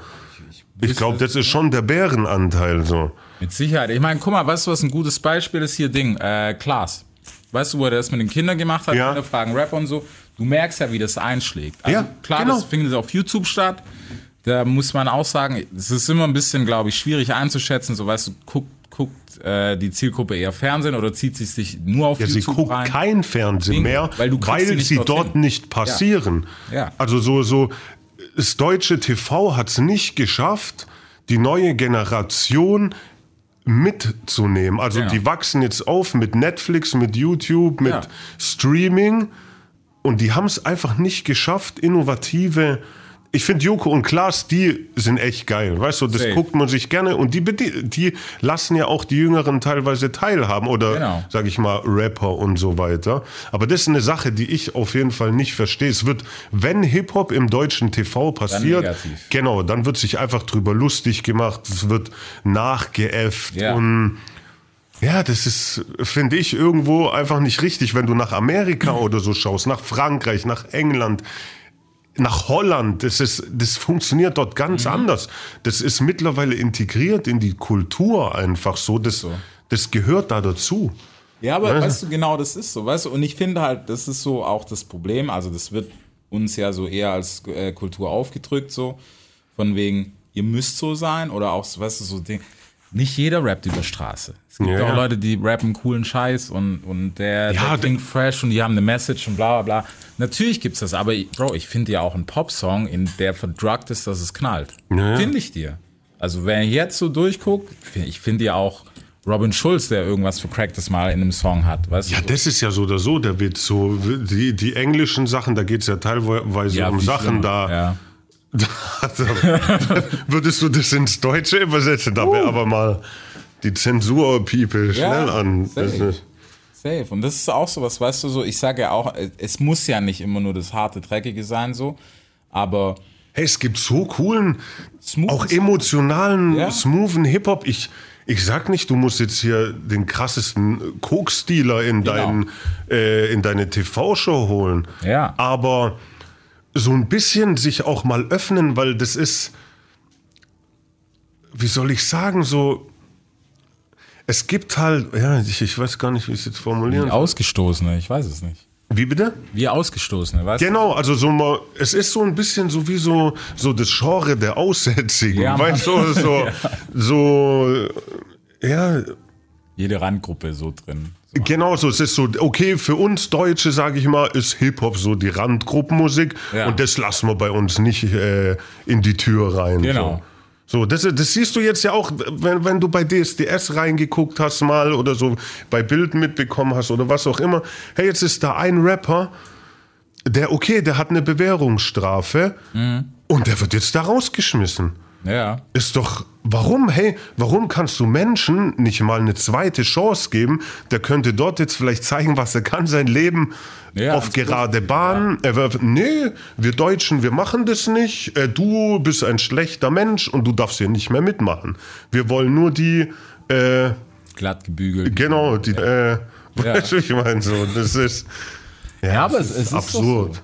[SPEAKER 2] ich glaube, das ist schon der Bärenanteil so.
[SPEAKER 1] Mit Sicherheit. Ich meine, guck mal, weißt du, was ein gutes Beispiel ist hier? Ding, äh, Klaas. Weißt du, wo er das mit den Kindern gemacht hat?
[SPEAKER 2] Ja.
[SPEAKER 1] Kinder fragen Rap und so. Du merkst ja, wie das einschlägt. Also
[SPEAKER 2] Ja,
[SPEAKER 1] klar,
[SPEAKER 2] genau.
[SPEAKER 1] das findet auf YouTube statt. Da muss man auch sagen, es ist immer ein bisschen, glaube ich, schwierig einzuschätzen. So, weißt du, guckt, guckt äh, die Zielgruppe eher Fernsehen oder zieht sie sich nur auf
[SPEAKER 2] Ja, sie
[SPEAKER 1] YouTube
[SPEAKER 2] guckt
[SPEAKER 1] rein?
[SPEAKER 2] kein Fernsehen
[SPEAKER 1] Bingo,
[SPEAKER 2] mehr,
[SPEAKER 1] weil
[SPEAKER 2] weil
[SPEAKER 1] sie nicht
[SPEAKER 2] sie dort nicht passieren.
[SPEAKER 1] Ja.
[SPEAKER 2] Also so, so, das deutsche TV hat es nicht geschafft, die neue Generation mitzunehmen. Also
[SPEAKER 1] Ja.
[SPEAKER 2] die wachsen jetzt auf mit Netflix, mit YouTube, mit
[SPEAKER 1] Ja.
[SPEAKER 2] Streaming und die haben es einfach nicht geschafft, innovative. Ich finde Joko und Klaas, die sind echt geil. Weißt du, das
[SPEAKER 1] Safe.
[SPEAKER 2] guckt man sich gerne und die, die lassen ja auch die Jüngeren teilweise teilhaben oder,
[SPEAKER 1] Genau.
[SPEAKER 2] sag ich mal, Rapper und so weiter. Aber das ist eine Sache, die ich auf jeden Fall nicht verstehe. Es wird, wenn Hip-Hop im deutschen TV passiert,
[SPEAKER 1] negativ.
[SPEAKER 2] genau, dann wird sich einfach drüber lustig gemacht, es wird nachgeäfft
[SPEAKER 1] Ja.
[SPEAKER 2] und ja, das ist, finde ich, irgendwo einfach nicht richtig, wenn du nach Amerika oder so schaust, nach Frankreich, nach England, nach Holland. Das, ist, das funktioniert dort ganz
[SPEAKER 1] Mhm.
[SPEAKER 2] anders. Das ist mittlerweile integriert in die Kultur einfach so. Das, das gehört da dazu.
[SPEAKER 1] Ja, aber weißt du, genau das ist so, weißt du, und ich finde halt, das ist so auch das Problem, also das wird uns ja so eher als äh, Kultur aufgedrückt, so, von wegen, ihr müsst so sein, oder auch, so, weißt du, so Ding. Nicht jeder rappt über Straße. Es gibt
[SPEAKER 2] Ja,
[SPEAKER 1] auch. Leute, die rappen coolen Scheiß und, und der,
[SPEAKER 2] Ja,
[SPEAKER 1] der klingt fresh und die haben eine Message und bla bla bla. Natürlich gibt's das, aber Bro, ich finde ja auch einen Popsong, in der verdruckt ist, dass es knallt.
[SPEAKER 2] Ja.
[SPEAKER 1] Finde ich dir. Also wenn ich jetzt so durchgucke, ich finde ja auch Robin Schulz, der irgendwas für Cracked Mal in einem Song hat. Weißt
[SPEAKER 2] Ja,
[SPEAKER 1] du?
[SPEAKER 2] das ist ja so oder so der Witz. So, die, die englischen Sachen, da geht es ja teilweise
[SPEAKER 1] Ja,
[SPEAKER 2] um Sachen, da,
[SPEAKER 1] Ja.
[SPEAKER 2] Also, würdest du das ins Deutsche übersetzen? Da wäre aber mal die Zensur-People schnell
[SPEAKER 1] Ja,
[SPEAKER 2] an.
[SPEAKER 1] Safe. Safe. Und das ist auch so was, weißt du, so, ich sage ja auch, es muss ja nicht immer nur das harte, dreckige sein, so, aber
[SPEAKER 2] hey, es gibt so coolen,
[SPEAKER 1] Smooth
[SPEAKER 2] auch emotionalen,
[SPEAKER 1] Ja.
[SPEAKER 2] smoothen Hip-Hop. Ich, ich sag nicht, du musst jetzt hier den krassesten Koks-Dealer in,
[SPEAKER 1] Genau.
[SPEAKER 2] dein, äh, in deine TV-Show holen.
[SPEAKER 1] Ja.
[SPEAKER 2] Aber so ein bisschen sich auch mal öffnen, weil das ist, wie soll ich sagen, so. Es gibt halt, ja, ich, ich weiß gar nicht, wie ich es jetzt formulieren
[SPEAKER 1] wie
[SPEAKER 2] soll.
[SPEAKER 1] Ausgestoßene, ich weiß es nicht.
[SPEAKER 2] Wie bitte?
[SPEAKER 1] Wie Ausgestoßene, weißt?
[SPEAKER 2] Genau, also so mal, es ist so ein bisschen so wie so, so das Genre der Aussätzigen.
[SPEAKER 1] Ja,
[SPEAKER 2] weißt du, so, so, ja,
[SPEAKER 1] Jede Randgruppe so drin.
[SPEAKER 2] Genau so, es ist so, okay, für uns Deutsche, sage ich mal, ist Hip-Hop so die Randgruppenmusik
[SPEAKER 1] Ja.
[SPEAKER 2] und das lassen wir bei uns nicht äh, in die Tür rein.
[SPEAKER 1] Genau.
[SPEAKER 2] So, so das, das siehst du jetzt ja auch, wenn, wenn du bei DSDS reingeguckt hast mal oder so bei Bild mitbekommen hast oder was auch immer. Hey, jetzt ist da ein Rapper, der, okay, der hat eine Bewährungsstrafe
[SPEAKER 1] Mhm.
[SPEAKER 2] und der wird jetzt da rausgeschmissen.
[SPEAKER 1] Ja.
[SPEAKER 2] Ist doch, warum, hey, warum kannst du Menschen nicht mal eine zweite Chance geben? Der könnte dort jetzt vielleicht zeigen, was er kann, sein Leben
[SPEAKER 1] Ja,
[SPEAKER 2] auf gerade Bahn. Er wird, nee, wir Deutschen, wir machen das nicht. Äh, Du bist ein schlechter Mensch und du darfst hier nicht mehr mitmachen. Wir wollen nur die, äh,
[SPEAKER 1] Glatt gebügelt.
[SPEAKER 2] genau, die, äh, weißt du, ich meine so, das ist,
[SPEAKER 1] Ja, aber es, ist
[SPEAKER 2] absurd.
[SPEAKER 1] So.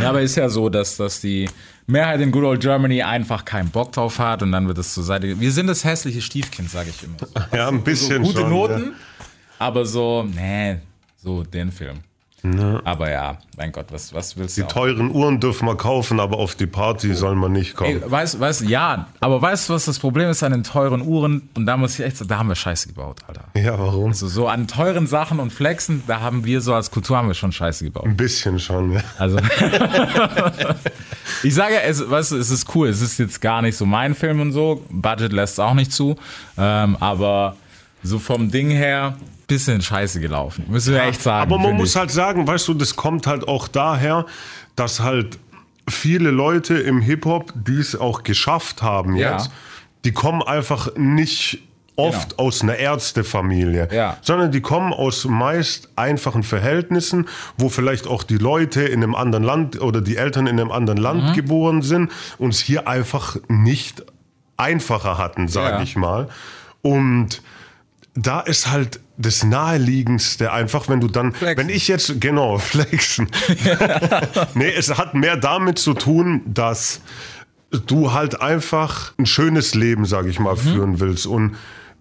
[SPEAKER 1] Ja, aber ist ja so, dass, dass die Mehrheit in Good Old Germany einfach keinen Bock drauf hat und dann wird es zur Seite. Wir sind das hässliche Stiefkind, sage ich immer.
[SPEAKER 2] Ja, ein bisschen
[SPEAKER 1] Gute
[SPEAKER 2] schon,
[SPEAKER 1] Noten, aber so, nee, so den Film. Aber ja, mein Gott, was, was willst du
[SPEAKER 2] Die
[SPEAKER 1] auch?
[SPEAKER 2] teuren Uhren dürfen wir kaufen, aber auf die Party soll man nicht kommen.
[SPEAKER 1] Ey, weißt, weißt, ja, aber weißt du, was das Problem ist an den teuren Uhren? Und da muss ich echt sagen, da haben wir Scheiße gebaut, Alter.
[SPEAKER 2] ja, warum?
[SPEAKER 1] Also so an teuren Sachen und Flexen, da haben wir so als Kultur haben wir schon Scheiße gebaut.
[SPEAKER 2] Ein bisschen schon, ja.
[SPEAKER 1] Also ich sage, es, weißt du, es ist cool. Es ist jetzt gar nicht so mein Film und so. Budget lässt es auch nicht zu. Ähm, aber so vom Ding her, bisschen scheiße gelaufen. Müssen wir echt sagen.
[SPEAKER 2] Aber man muss
[SPEAKER 1] ich.
[SPEAKER 2] halt sagen, weißt du, das kommt halt auch daher, dass halt viele Leute im Hip-Hop, die es auch geschafft haben
[SPEAKER 1] Ja.
[SPEAKER 2] jetzt, die kommen einfach nicht oft
[SPEAKER 1] Genau.
[SPEAKER 2] aus einer Ärztefamilie,
[SPEAKER 1] Ja.
[SPEAKER 2] sondern die kommen aus meist einfachen Verhältnissen, wo vielleicht auch die Leute in einem anderen Land oder die Eltern in einem anderen Land
[SPEAKER 1] Mhm.
[SPEAKER 2] geboren sind und es hier einfach nicht einfacher hatten, sage
[SPEAKER 1] Ja.
[SPEAKER 2] ich mal. Und da ist halt das naheliegendste einfach, wenn du dann,
[SPEAKER 1] Flexen.
[SPEAKER 2] wenn ich jetzt, genau, flexen. nee, es hat mehr damit zu tun, dass du halt einfach ein schönes Leben, sag ich mal,
[SPEAKER 1] Mhm.
[SPEAKER 2] führen willst. Und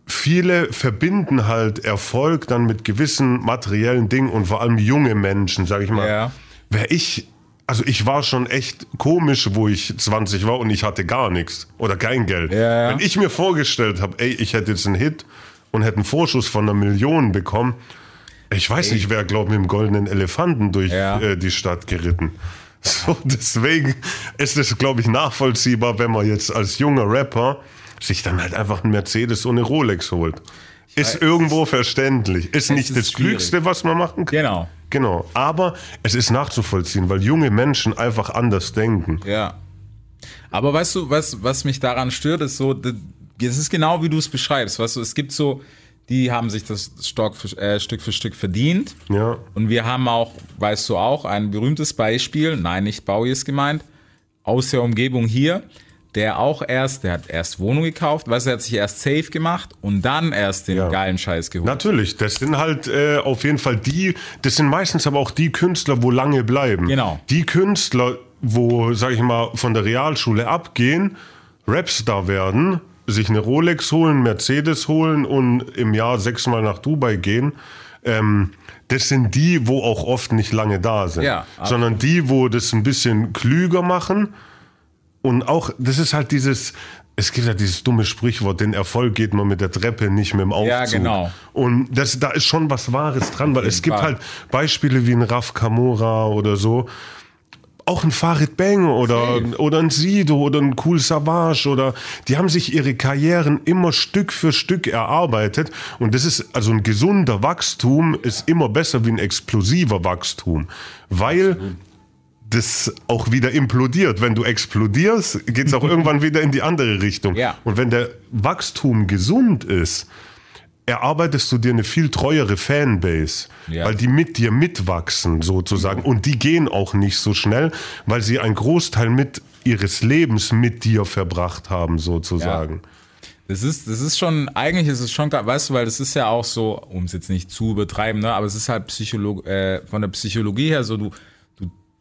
[SPEAKER 2] viele verbinden halt Erfolg dann mit gewissen materiellen Dingen und vor allem junge Menschen, sag ich mal.
[SPEAKER 1] Ja.
[SPEAKER 2] Wer ich, also ich war schon echt komisch, wo ich 20 war und ich hatte gar nichts oder kein Geld.
[SPEAKER 1] Ja, ja.
[SPEAKER 2] Wenn ich mir vorgestellt habe, ey, ich hätte jetzt einen Hit und hätte einen Vorschuss von einer Million bekommen, ich weiß nicht, wer glaubt mit dem goldenen Elefanten durch
[SPEAKER 1] Ja.
[SPEAKER 2] äh, die Stadt geritten. So, deswegen ist es, glaube ich, nachvollziehbar, wenn man jetzt als junger Rapper sich dann halt einfach einen Mercedes eine Rolex holt. Ist irgendwo verständlich. Ist nicht
[SPEAKER 1] ist
[SPEAKER 2] das
[SPEAKER 1] schwierig.
[SPEAKER 2] Klügste, was man machen kann.
[SPEAKER 1] Genau.
[SPEAKER 2] Genau. Aber es ist nachzuvollziehen, weil junge Menschen einfach anders denken.
[SPEAKER 1] Ja. Aber weißt du, was, was mich daran stört, ist so, das das ist genau wie du es beschreibst. Weißt du, es gibt so, die haben sich das Stock für, äh, Stück für Stück verdient.
[SPEAKER 2] Ja.
[SPEAKER 1] Und wir haben auch, weißt du auch, ein berühmtes Beispiel, nein, nicht Bowie ist gemeint, aus der Umgebung hier, der auch erst, der hat erst Wohnung gekauft, weißt du, er hat sich erst safe gemacht und dann erst den
[SPEAKER 2] Ja.
[SPEAKER 1] geilen Scheiß geholt.
[SPEAKER 2] Natürlich, das sind halt äh, auf jeden Fall die, das sind meistens aber auch die Künstler, wo lange bleiben.
[SPEAKER 1] Genau.
[SPEAKER 2] Die Künstler, wo, sag ich mal, von der Realschule abgehen, Rapstar werden, sich eine Rolex holen, Mercedes holen und im Jahr sechsmal nach Dubai gehen, ähm, das sind die, wo auch oft nicht lange da sind.
[SPEAKER 1] Ja,
[SPEAKER 2] sondern die, wo das ein bisschen klüger machen und auch, das ist halt dieses, es gibt ja dieses dumme Sprichwort, den Erfolg geht man mit der Treppe, nicht mit dem Aufzug.
[SPEAKER 1] Ja, genau.
[SPEAKER 2] Und das, da ist schon was Wahres dran, weil es gibt
[SPEAKER 1] Fall.
[SPEAKER 2] halt Beispiele wie ein Raf Kamora oder so. Auch ein Farid Bang oder, oder ein Sido oder ein Cool Savage oder die haben sich ihre Karrieren immer Stück für Stück erarbeitet und das ist also ein gesunder Wachstum ist immer besser wie ein explosiver Wachstum, weil das auch wieder implodiert. Wenn du explodierst, geht es auch irgendwann wieder in die andere Richtung.
[SPEAKER 1] Ja.
[SPEAKER 2] Und wenn der Wachstum gesund ist, erarbeitest du dir eine viel treuere Fanbase,
[SPEAKER 1] Ja.
[SPEAKER 2] weil die mit dir mitwachsen sozusagen. Und die gehen auch nicht so schnell, weil sie einen Großteil mit ihres Lebens mit dir verbracht haben sozusagen.
[SPEAKER 1] Das ist, das ist schon, eigentlich ist es schon, weißt du, weil das ist ja auch so, um es jetzt nicht zu übertreiben, ne, aber es ist halt Psycholog, äh, von der Psychologie her so, du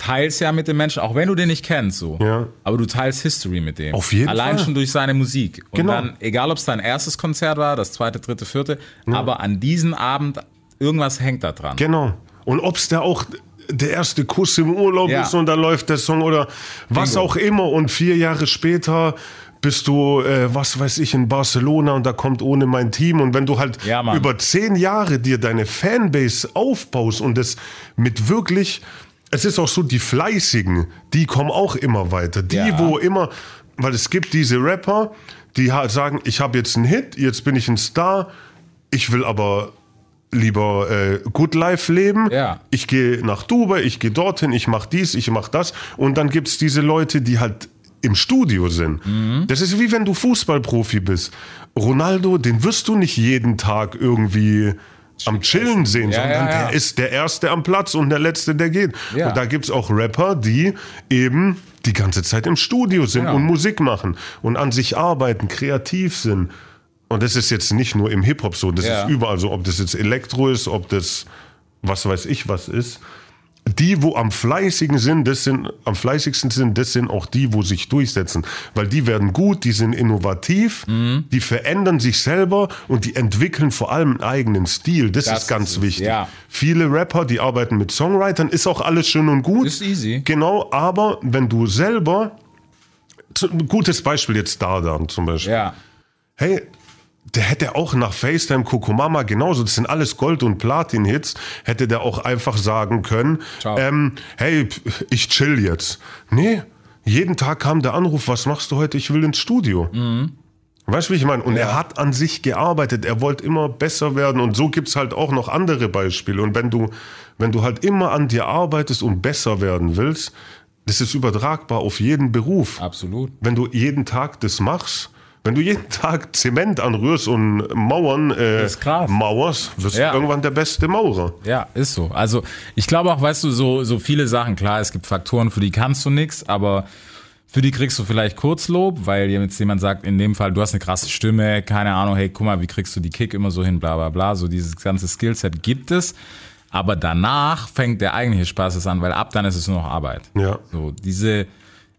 [SPEAKER 1] teilst ja mit dem Menschen, auch wenn du den nicht kennst, so.
[SPEAKER 2] Ja.
[SPEAKER 1] Aber du teilst History mit dem.
[SPEAKER 2] Auf jeden
[SPEAKER 1] Allein
[SPEAKER 2] Fall.
[SPEAKER 1] schon durch seine Musik. Und
[SPEAKER 2] Genau.
[SPEAKER 1] dann, egal ob es dein erstes Konzert war, das zweite, dritte, vierte, aber an diesem Abend, irgendwas hängt da dran.
[SPEAKER 2] Genau. Und ob es da auch der erste Kuss im Urlaub
[SPEAKER 1] Ja.
[SPEAKER 2] ist und dann läuft der Song oder was
[SPEAKER 1] Bingo.
[SPEAKER 2] auch immer und vier Jahre später bist du, äh, was weiß ich, in Barcelona und da kommt ohne mein Team. Und wenn du halt
[SPEAKER 1] Ja,
[SPEAKER 2] über zehn Jahre dir deine Fanbase aufbaust und das mit wirklich, es ist auch so, die Fleißigen, die kommen auch immer weiter. Die,
[SPEAKER 1] Ja.
[SPEAKER 2] wo immer, weil es gibt diese Rapper, die halt sagen, ich habe jetzt einen Hit, jetzt bin ich ein Star, ich will aber lieber äh, Good Life leben.
[SPEAKER 1] Ja.
[SPEAKER 2] Ich gehe nach Dubai, ich gehe dorthin, ich mache dies, ich mache das. Und dann gibt's diese Leute, die halt im Studio sind.
[SPEAKER 1] Mhm.
[SPEAKER 2] Das ist wie wenn du Fußballprofi bist. Ronaldo, den wirst du nicht jeden Tag irgendwie am Chillen sehen,
[SPEAKER 1] Ja,
[SPEAKER 2] sondern
[SPEAKER 1] ja, ja.
[SPEAKER 2] der ist der Erste am Platz und der Letzte, der geht. Und da gibt's auch Rapper, die eben die ganze Zeit im Studio sind
[SPEAKER 1] Genau.
[SPEAKER 2] und Musik machen und an sich arbeiten, kreativ sind. Und das ist jetzt nicht nur im Hip-Hop so, das ist überall so, ob das jetzt Elektro ist, ob das was weiß ich was ist. Die, wo am fleißigen sind, das sind, am fleißigsten sind, das sind auch die, wo sich durchsetzen. Weil die werden gut, die sind innovativ,
[SPEAKER 1] Mhm.
[SPEAKER 2] die verändern sich selber und die entwickeln vor allem einen eigenen Stil. Das,
[SPEAKER 1] Das
[SPEAKER 2] ist ganz
[SPEAKER 1] ist
[SPEAKER 2] wichtig.
[SPEAKER 1] ja.
[SPEAKER 2] Viele Rapper, die arbeiten mit Songwritern, ist auch alles schön und gut.
[SPEAKER 1] Ist easy.
[SPEAKER 2] Genau, aber wenn du selber, gutes Beispiel jetzt Dardan zum Beispiel.
[SPEAKER 1] Ja.
[SPEAKER 2] Hey, der hätte auch nach FaceTime Kokomama genauso, das sind alles Gold- und Platin-Hits, hätte der auch einfach sagen können, ähm, hey, ich chill jetzt. Nee, jeden Tag kam der Anruf, was machst du heute? Ich will ins Studio. Weißt du, wie ich meine? Und er hat an sich gearbeitet, er wollte immer besser werden und so gibt's halt auch noch andere Beispiele. Und wenn du, wenn du halt immer an dir arbeitest und besser werden willst, das ist übertragbar auf jeden Beruf
[SPEAKER 1] Absolut.
[SPEAKER 2] wenn du jeden Tag das machst, wenn du jeden Tag Zement anrührst und Mauern äh, mauerst, wirst
[SPEAKER 1] Ja.
[SPEAKER 2] du irgendwann der beste Maurer.
[SPEAKER 1] Ja, ist so. Also ich glaube auch, weißt du, so, so viele Sachen, klar, es gibt Faktoren, für die kannst du nichts, aber Für die kriegst du vielleicht Kurzlob, weil jetzt jemand sagt, in dem Fall, du hast eine krasse Stimme, keine Ahnung, hey, guck mal, wie kriegst du die Kick immer so hin, bla bla bla. So dieses ganze Skillset gibt es. Aber danach fängt der eigentliche Spaß an, weil ab dann ist es nur noch Arbeit.
[SPEAKER 2] Ja.
[SPEAKER 1] So, diese,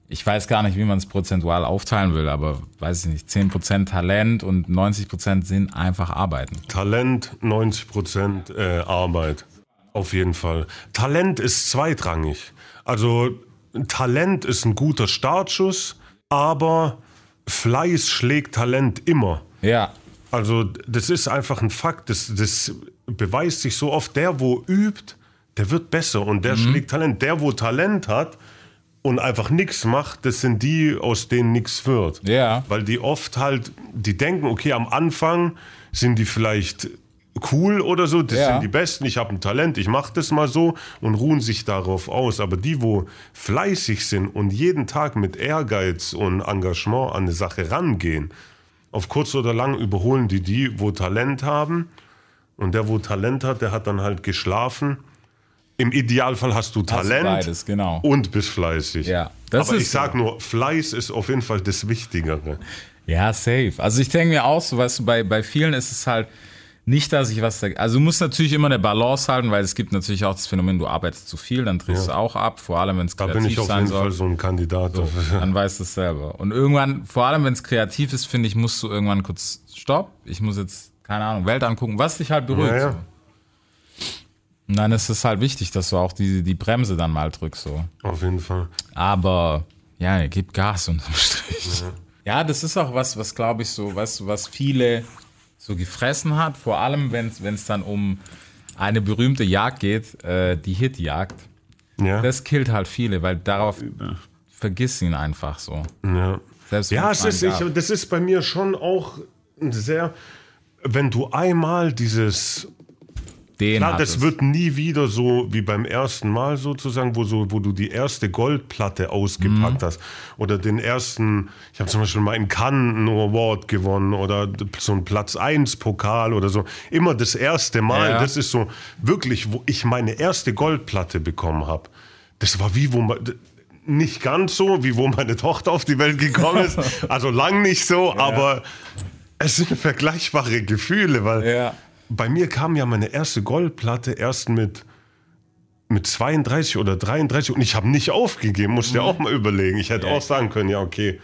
[SPEAKER 1] ich weiß gar nicht, wie man es prozentual aufteilen will, aber weiß ich nicht, 10% Talent und 90% sind einfach Arbeiten.
[SPEAKER 2] Talent, 90 Prozent äh, Arbeit. Auf jeden Fall. Talent ist zweitrangig. Also Talent ist ein guter Startschuss, aber Fleiß schlägt Talent immer.
[SPEAKER 1] Ja.
[SPEAKER 2] Also das ist einfach ein Fakt. Das, das beweist sich so oft. Der, wo übt, der wird besser und der schlägt Talent. Der, wo Talent hat und einfach nichts macht, das sind die, aus denen nichts wird.
[SPEAKER 1] Ja.
[SPEAKER 2] Weil die oft halt, die denken, okay, am Anfang sind die vielleicht cool oder so, das
[SPEAKER 1] Ja.
[SPEAKER 2] sind die Besten, ich habe ein Talent, ich mache das mal so und ruhen sich darauf aus. Aber die, wo fleißig sind und jeden Tag mit Ehrgeiz und Engagement an eine Sache rangehen, auf kurz oder lang überholen die die, wo Talent haben. Und der, wo Talent hat, der hat dann halt geschlafen. Im Idealfall hast du Talent
[SPEAKER 1] beides, genau.
[SPEAKER 2] und bist fleißig.
[SPEAKER 1] Ja, das
[SPEAKER 2] Aber
[SPEAKER 1] ist
[SPEAKER 2] ich sag nur, Fleiß ist auf jeden Fall das Wichtigere.
[SPEAKER 1] Ja, safe. Also ich denke mir auch so, weißt du, bei, bei vielen ist es halt nicht, dass ich was. Also du musst natürlich immer eine Balance halten, weil es gibt natürlich auch das Phänomen, du arbeitest zu viel, dann drehst du auch ab, vor allem wenn es
[SPEAKER 2] Da
[SPEAKER 1] kreativ
[SPEAKER 2] bin ich auf
[SPEAKER 1] sein
[SPEAKER 2] jeden
[SPEAKER 1] soll.
[SPEAKER 2] Fall so ein Kandidat. dafür.
[SPEAKER 1] Dann weißt du es selber. Und irgendwann, vor allem wenn es kreativ ist, finde ich, musst du irgendwann kurz Stopp. Ich muss jetzt, keine Ahnung, Welt angucken, was dich halt beruhigt.
[SPEAKER 2] Ja, ja.
[SPEAKER 1] Und dann ist es halt wichtig, dass du auch die, die Bremse dann mal drückst. So.
[SPEAKER 2] Auf jeden Fall.
[SPEAKER 1] Aber ja, gib Gas unterm Strich. Ja. das ist auch was, was glaube ich so, du, was viele so gefressen hat, vor allem wenn es dann um eine berühmte Jagd geht, äh, die Hitjagd.
[SPEAKER 2] Ja.
[SPEAKER 1] Das killt halt viele, weil darauf vergiss ihn einfach so.
[SPEAKER 2] ja.
[SPEAKER 1] Selbst
[SPEAKER 2] Ja, es ist, ich, das ist bei mir schon auch sehr, wenn du einmal dieses,
[SPEAKER 1] Den
[SPEAKER 2] klar, das
[SPEAKER 1] es.
[SPEAKER 2] wird nie wieder so wie beim ersten Mal sozusagen, wo, so, wo du die erste Goldplatte ausgepackt
[SPEAKER 1] Mhm.
[SPEAKER 2] hast oder den ersten, ich habe zum Beispiel mal in Cannes einen Award gewonnen oder so einen Platz 1 Pokal oder so. Immer das erste Mal,
[SPEAKER 1] Ja.
[SPEAKER 2] das ist so wirklich, wo ich meine erste Goldplatte bekommen habe. Das war wie, wo man, nicht ganz so, wie wo meine Tochter auf die Welt gekommen ist. Also lang nicht so, aber es sind vergleichbare Gefühle, weil
[SPEAKER 1] Ja.
[SPEAKER 2] Bei mir kam ja meine erste Goldplatte erst mit, mit 32 oder 33 und ich habe nicht aufgegeben, musst dir auch mal überlegen. Ich hätte
[SPEAKER 1] Mhm. Ja.
[SPEAKER 2] auch sagen können, ja, okay,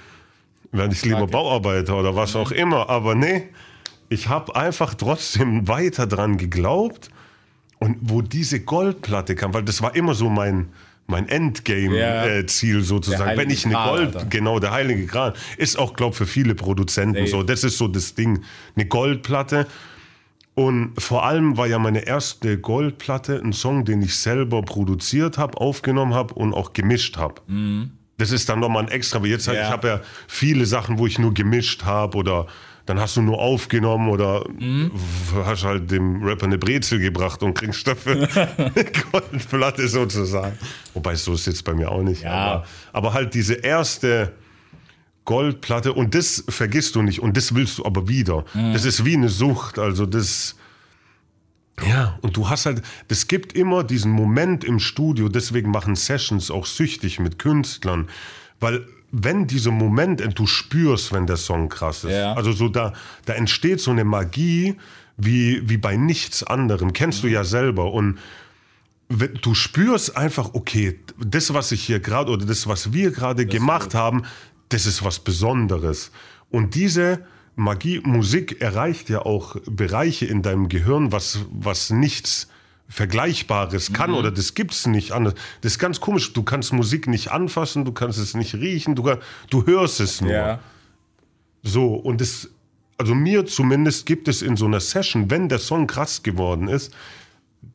[SPEAKER 2] werde ich lieber
[SPEAKER 1] Okay.
[SPEAKER 2] Bauarbeiter oder was auch immer, aber nee, ich habe einfach trotzdem weiter dran geglaubt und wo diese Goldplatte kam, weil das war immer so mein mein
[SPEAKER 1] Ja.
[SPEAKER 2] Endgame-Ziel sozusagen. Wenn ich eine
[SPEAKER 1] Gral,
[SPEAKER 2] Gold,
[SPEAKER 1] Alter.
[SPEAKER 2] genau, der heilige Gral, ist auch, glaube für viele Produzenten
[SPEAKER 1] Safe.
[SPEAKER 2] so. Das ist so das Ding. Eine Goldplatte. Und vor allem war ja meine erste Goldplatte ein Song, den ich selber produziert habe, aufgenommen habe und auch gemischt habe. Das ist dann nochmal ein extra. Aber jetzt halt,
[SPEAKER 1] Ja.
[SPEAKER 2] ich habe ja viele Sachen, wo ich nur gemischt habe oder dann hast du nur aufgenommen oder hast halt dem Rapper eine Brezel gebracht und kriegst dafür eine Goldplatte sozusagen. Wobei so ist jetzt bei mir auch nicht.
[SPEAKER 1] Ja.
[SPEAKER 2] Aber, aber halt diese erste Goldplatte und das vergisst du nicht und das willst du aber wieder. Das ist wie eine Sucht. Also das. Ja, und du hast halt, das gibt immer diesen Moment im Studio, deswegen machen Sessions auch süchtig mit Künstlern, weil wenn dieser Moment, du spürst, wenn der Song krass ist,
[SPEAKER 1] Ja.
[SPEAKER 2] also so da, da entsteht so eine Magie wie, wie bei nichts anderem, kennst du ja selber und wenn- du spürst einfach, okay, das, was ich hier gerade oder das, was wir gerade gemacht haben, das ist was Besonderes. Und diese Magie, Musik erreicht ja auch Bereiche in deinem Gehirn, was, was nichts Vergleichbares kann oder das gibt's nicht anders. Das ist ganz komisch. Du kannst Musik nicht anfassen, du kannst es nicht riechen, du, du hörst es nur.
[SPEAKER 1] Ja.
[SPEAKER 2] So, und es, also mir zumindest gibt es in so einer Session, wenn der Song krass geworden ist,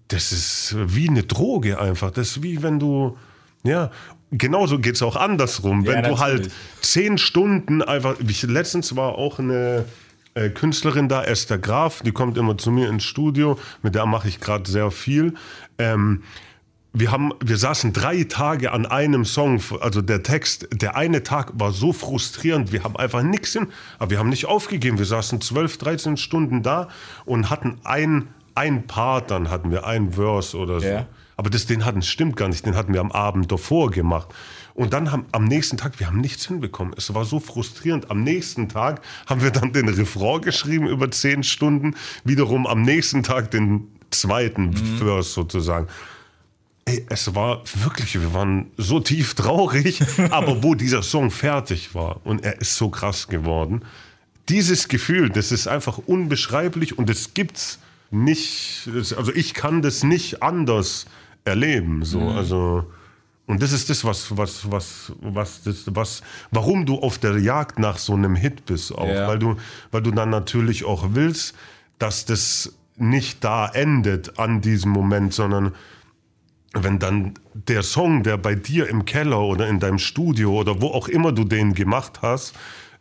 [SPEAKER 2] das ist wie eine Droge einfach. Das ist wie wenn du, ja, genauso geht es auch andersrum.
[SPEAKER 1] Ja,
[SPEAKER 2] wenn du halt zehn Stunden einfach, ich, letztens war auch eine äh, Künstlerin da, Esther Graf, die kommt immer zu mir ins Studio, mit der mache ich gerade sehr viel. Ähm, wir, haben, wir saßen drei Tage an einem Song, also der Text, der eine Tag war so frustrierend, wir haben einfach nichts hin, aber wir haben nicht aufgegeben. Wir saßen 12, 13 Stunden da und hatten ein, ein Part, dann hatten wir ein Verse oder so.
[SPEAKER 1] Ja.
[SPEAKER 2] Aber das, den hatten, stimmt gar nicht, den hatten wir am Abend davor gemacht. Und dann haben am nächsten Tag, wir haben nichts hinbekommen. Es war so frustrierend. Am nächsten Tag haben wir dann den Refrain geschrieben über zehn Stunden. Wiederum am nächsten Tag den zweiten
[SPEAKER 1] Mhm.
[SPEAKER 2] Verse sozusagen. Ey, es war wirklich, wir waren so tief traurig, aber wo dieser Song fertig war und er ist so krass geworden, dieses Gefühl, das ist einfach unbeschreiblich und es gibt's nicht, also ich kann das nicht anders erleben, so, also und das ist das, was, was, was, was, das, was, warum du auf der Jagd nach so einem Hit bist auch,
[SPEAKER 1] Ja.
[SPEAKER 2] weil du, weil du dann natürlich auch willst, dass das nicht da endet an diesem Moment, sondern wenn dann der Song, der bei dir im Keller oder in deinem Studio oder wo auch immer du den gemacht hast,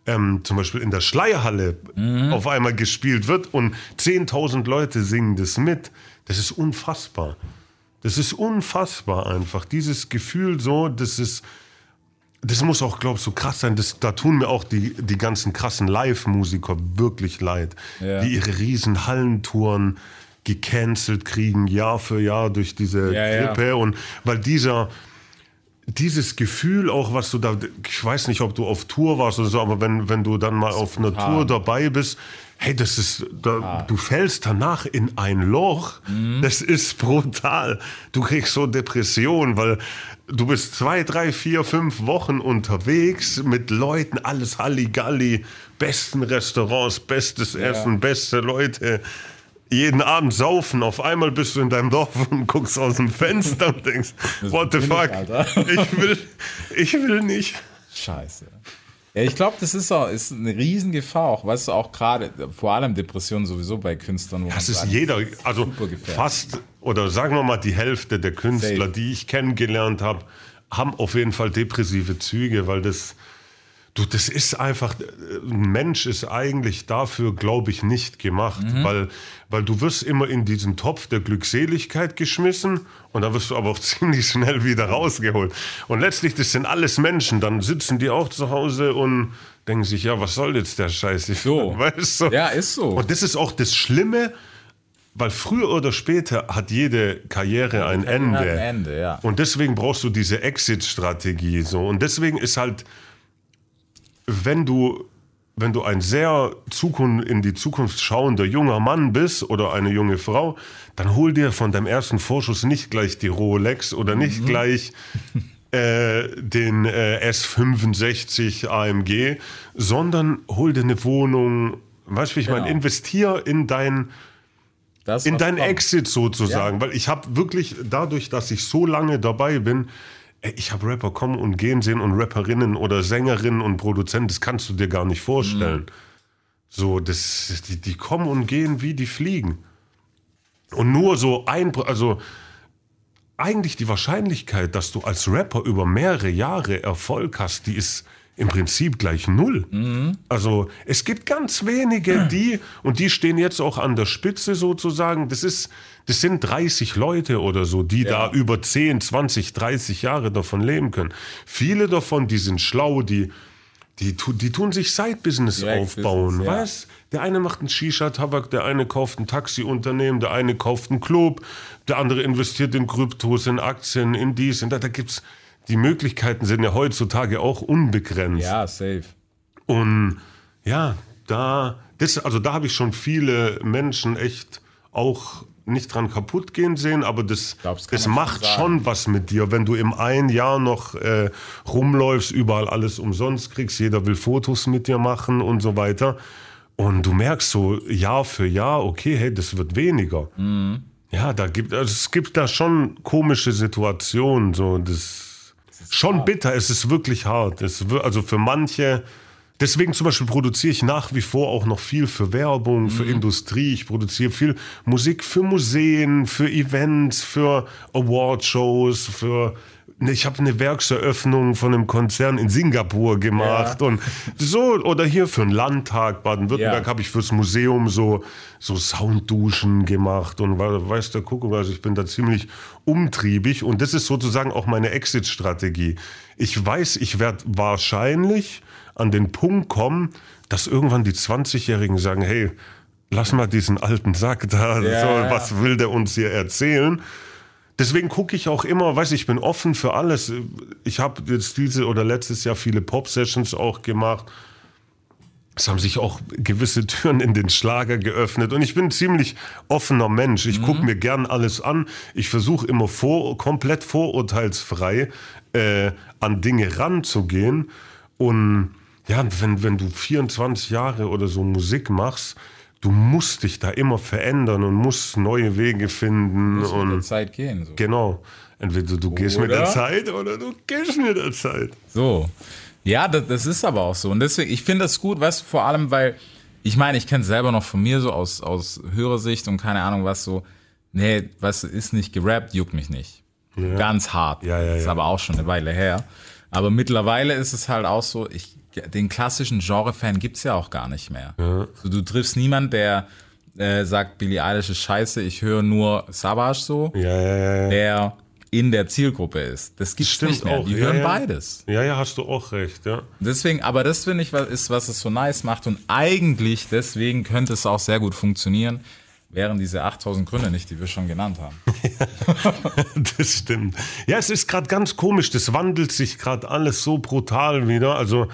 [SPEAKER 2] ähm, zum Beispiel in der Schleierhalle auf einmal gespielt wird und 10.000 Leute singen das mit, das ist unfassbar. Das ist unfassbar einfach. Dieses Gefühl so, das ist, das muss auch, glaube ich, so krass sein. Das, da tun mir auch die, die ganzen krassen Live-Musiker wirklich leid,
[SPEAKER 1] Ja.
[SPEAKER 2] die ihre riesen Hallentouren gecancelt kriegen, Jahr für Jahr durch diese
[SPEAKER 1] Ja, ja.
[SPEAKER 2] Grippe. Und weil dieser, dieses Gefühl auch, was du da, ich weiß nicht, ob du auf Tour warst oder so, aber wenn, wenn du dann mal auf einer. Tour dabei bist, hey, das ist, da, du fällst danach in ein Loch. Das ist brutal. Du kriegst so Depression, weil du bist zwei, drei, vier, fünf Wochen unterwegs mit Leuten, alles Halligalli, besten Restaurants, bestes Essen, beste Leute. Jeden Abend saufen, auf einmal bist du in deinem Dorf und guckst aus dem Fenster und denkst, what the
[SPEAKER 1] ich,
[SPEAKER 2] fuck,
[SPEAKER 1] Alter.
[SPEAKER 2] ich will, ich will nicht.
[SPEAKER 1] Scheiße. Ja, ich glaube, das ist auch ist eine Riesengefahr, auch, weißt du, auch gerade, vor allem Depressionen sowieso bei Künstlern. Wo
[SPEAKER 2] Das ist jeder, also fast, oder sagen wir mal, die Hälfte der Künstler,
[SPEAKER 1] Safe.
[SPEAKER 2] die ich kennengelernt habe, haben auf jeden Fall depressive Züge, weil das, du, das ist einfach, ein Mensch ist eigentlich dafür, glaube ich, nicht gemacht,
[SPEAKER 1] Mhm.
[SPEAKER 2] weil, weil du wirst immer in diesen Topf der Glückseligkeit geschmissen und da wirst du aber auch ziemlich schnell wieder rausgeholt. Und letztlich, das sind alles Menschen, dann sitzen die auch zu Hause und denken sich, ja, was soll jetzt der Scheiß?
[SPEAKER 1] So.
[SPEAKER 2] Weißt du?
[SPEAKER 1] Ja, ist so.
[SPEAKER 2] Und das ist auch das Schlimme, weil früher oder später hat jede Karriere ein Ende.
[SPEAKER 1] ein Ende, ja.
[SPEAKER 2] Und deswegen brauchst du diese Exit-Strategie so. Und deswegen ist halt, wenn du, wenn du ein sehr Zukunft, in die Zukunft schauender junger Mann bist oder eine junge Frau, dann hol dir von deinem ersten Vorschuss nicht gleich die Rolex oder nicht
[SPEAKER 1] Mhm.
[SPEAKER 2] gleich äh, den äh, S65 AMG, sondern hol dir eine Wohnung. Weißt du, wie ich meine?
[SPEAKER 1] Genau.
[SPEAKER 2] Investier in dein,
[SPEAKER 1] Das,
[SPEAKER 2] in
[SPEAKER 1] was
[SPEAKER 2] dein
[SPEAKER 1] kommt.
[SPEAKER 2] Exit sozusagen, weil ich habe wirklich dadurch, dass ich so lange dabei bin, ey, ich habe Rapper kommen und gehen sehen und Rapperinnen oder Sängerinnen und Produzenten, das kannst du dir gar nicht vorstellen. So, das, die, die kommen und gehen wie die fliegen. Und nur so ein, also eigentlich die Wahrscheinlichkeit, dass du als Rapper über mehrere Jahre Erfolg hast, die ist im Prinzip gleich null. Also es gibt ganz wenige, die, und die stehen jetzt auch an der Spitze sozusagen, das ist, das sind 30 Leute oder so, die da über 10, 20, 30 Jahre davon leben können. Viele davon, die sind schlau, die, die, die tun sich Side-Business aufbauen,
[SPEAKER 1] Business, ja.
[SPEAKER 2] weißt? Der eine macht einen Shisha-Tabak, der eine kauft ein Taxiunternehmen, der eine kauft einen Club, der andere investiert in Kryptos, in Aktien, in dies, in das. Da gibt's, die Möglichkeiten sind ja heutzutage auch unbegrenzt.
[SPEAKER 1] Ja, safe.
[SPEAKER 2] Und ja, da, das, also da habe ich schon viele Menschen echt auch nicht dran kaputt gehen sehen, aber das,
[SPEAKER 1] glaub, das
[SPEAKER 2] das macht
[SPEAKER 1] schon
[SPEAKER 2] schon was mit dir, wenn du im ein Jahr noch äh, rumläufst, überall alles umsonst kriegst, jeder will Fotos mit dir machen und so weiter. Und du merkst so Jahr für Jahr, okay, hey, das wird weniger.
[SPEAKER 1] Mhm.
[SPEAKER 2] Ja, da gibt also es gibt da schon komische Situationen, so das, schon bitter. Es ist wirklich hart. Es also für manche. Deswegen zum Beispiel produziere ich nach wie vor auch noch viel für Werbung, für Industrie. Ich produziere viel Musik für Museen, für Events, für Awardshows, für ne, ich habe eine Werkseröffnung von einem Konzern in Singapur gemacht
[SPEAKER 1] Ja.
[SPEAKER 2] und so oder hier für einen Landtag Baden-Württemberg
[SPEAKER 1] Ja.
[SPEAKER 2] habe ich fürs Museum so so Soundduschen gemacht und we- weiß der Kuckuck, also ich bin da ziemlich umtriebig und das ist sozusagen auch meine Exit-Strategie. Ich weiß, ich werde wahrscheinlich an den Punkt kommen, dass irgendwann die 20-Jährigen sagen, hey, lass mal diesen alten Sack da,
[SPEAKER 1] Ja,
[SPEAKER 2] so,
[SPEAKER 1] ja.
[SPEAKER 2] was will der uns hier erzählen? deswegen gucke ich auch immer, weiß ich, ich bin offen für alles. Ich habe jetzt diese oder letztes Jahr viele Pop-Sessions auch gemacht. Es haben sich auch gewisse Türen in den Schlager geöffnet und ich bin ein ziemlich offener Mensch. Ich gucke mir gern alles an. Ich versuche immer vor, komplett vorurteilsfrei äh, an Dinge ranzugehen. Und ja, wenn, wenn du 24 Jahre oder so Musik machst, du musst dich da immer verändern und musst neue Wege finden.
[SPEAKER 1] Muss mit
[SPEAKER 2] und
[SPEAKER 1] der Zeit gehen. So.
[SPEAKER 2] Genau. Entweder du gehst mit der
[SPEAKER 1] Oder?
[SPEAKER 2] Zeit oder du gehst mit der Zeit.
[SPEAKER 1] So. Ja, das, das ist aber auch so. Und deswegen, ich finde das gut, weißt du, vor allem, weil, ich meine, ich kenne es selber noch von mir so aus, aus Hörersicht und keine Ahnung was so, nee, was ist nicht gerappt, juckt mich nicht. Ganz hart.
[SPEAKER 2] Ja, ja,
[SPEAKER 1] Ist
[SPEAKER 2] ja.
[SPEAKER 1] aber auch schon eine Weile her. Aber mittlerweile ist es halt auch so, ich, den klassischen Genre-Fan gibt's ja auch gar nicht mehr. So, du triffst niemand, der äh, sagt, Billie Eilish ist scheiße, ich höre nur Savage so,
[SPEAKER 2] Ja, ja, ja. ja.
[SPEAKER 1] der in der Zielgruppe ist. Das gibt's
[SPEAKER 2] Stimmt
[SPEAKER 1] nicht mehr.
[SPEAKER 2] auch,
[SPEAKER 1] Die
[SPEAKER 2] ja,
[SPEAKER 1] hören
[SPEAKER 2] ja.
[SPEAKER 1] beides.
[SPEAKER 2] Ja, ja, hast du auch recht, ja.
[SPEAKER 1] Deswegen, aber das finde ich, was ist, was es so nice macht. Und eigentlich, deswegen könnte es auch sehr gut funktionieren, wären diese 8000 Gründe nicht, die wir schon genannt haben.
[SPEAKER 2] Das stimmt. Ja, es ist gerade ganz komisch. Das wandelt sich gerade alles so brutal wieder. Also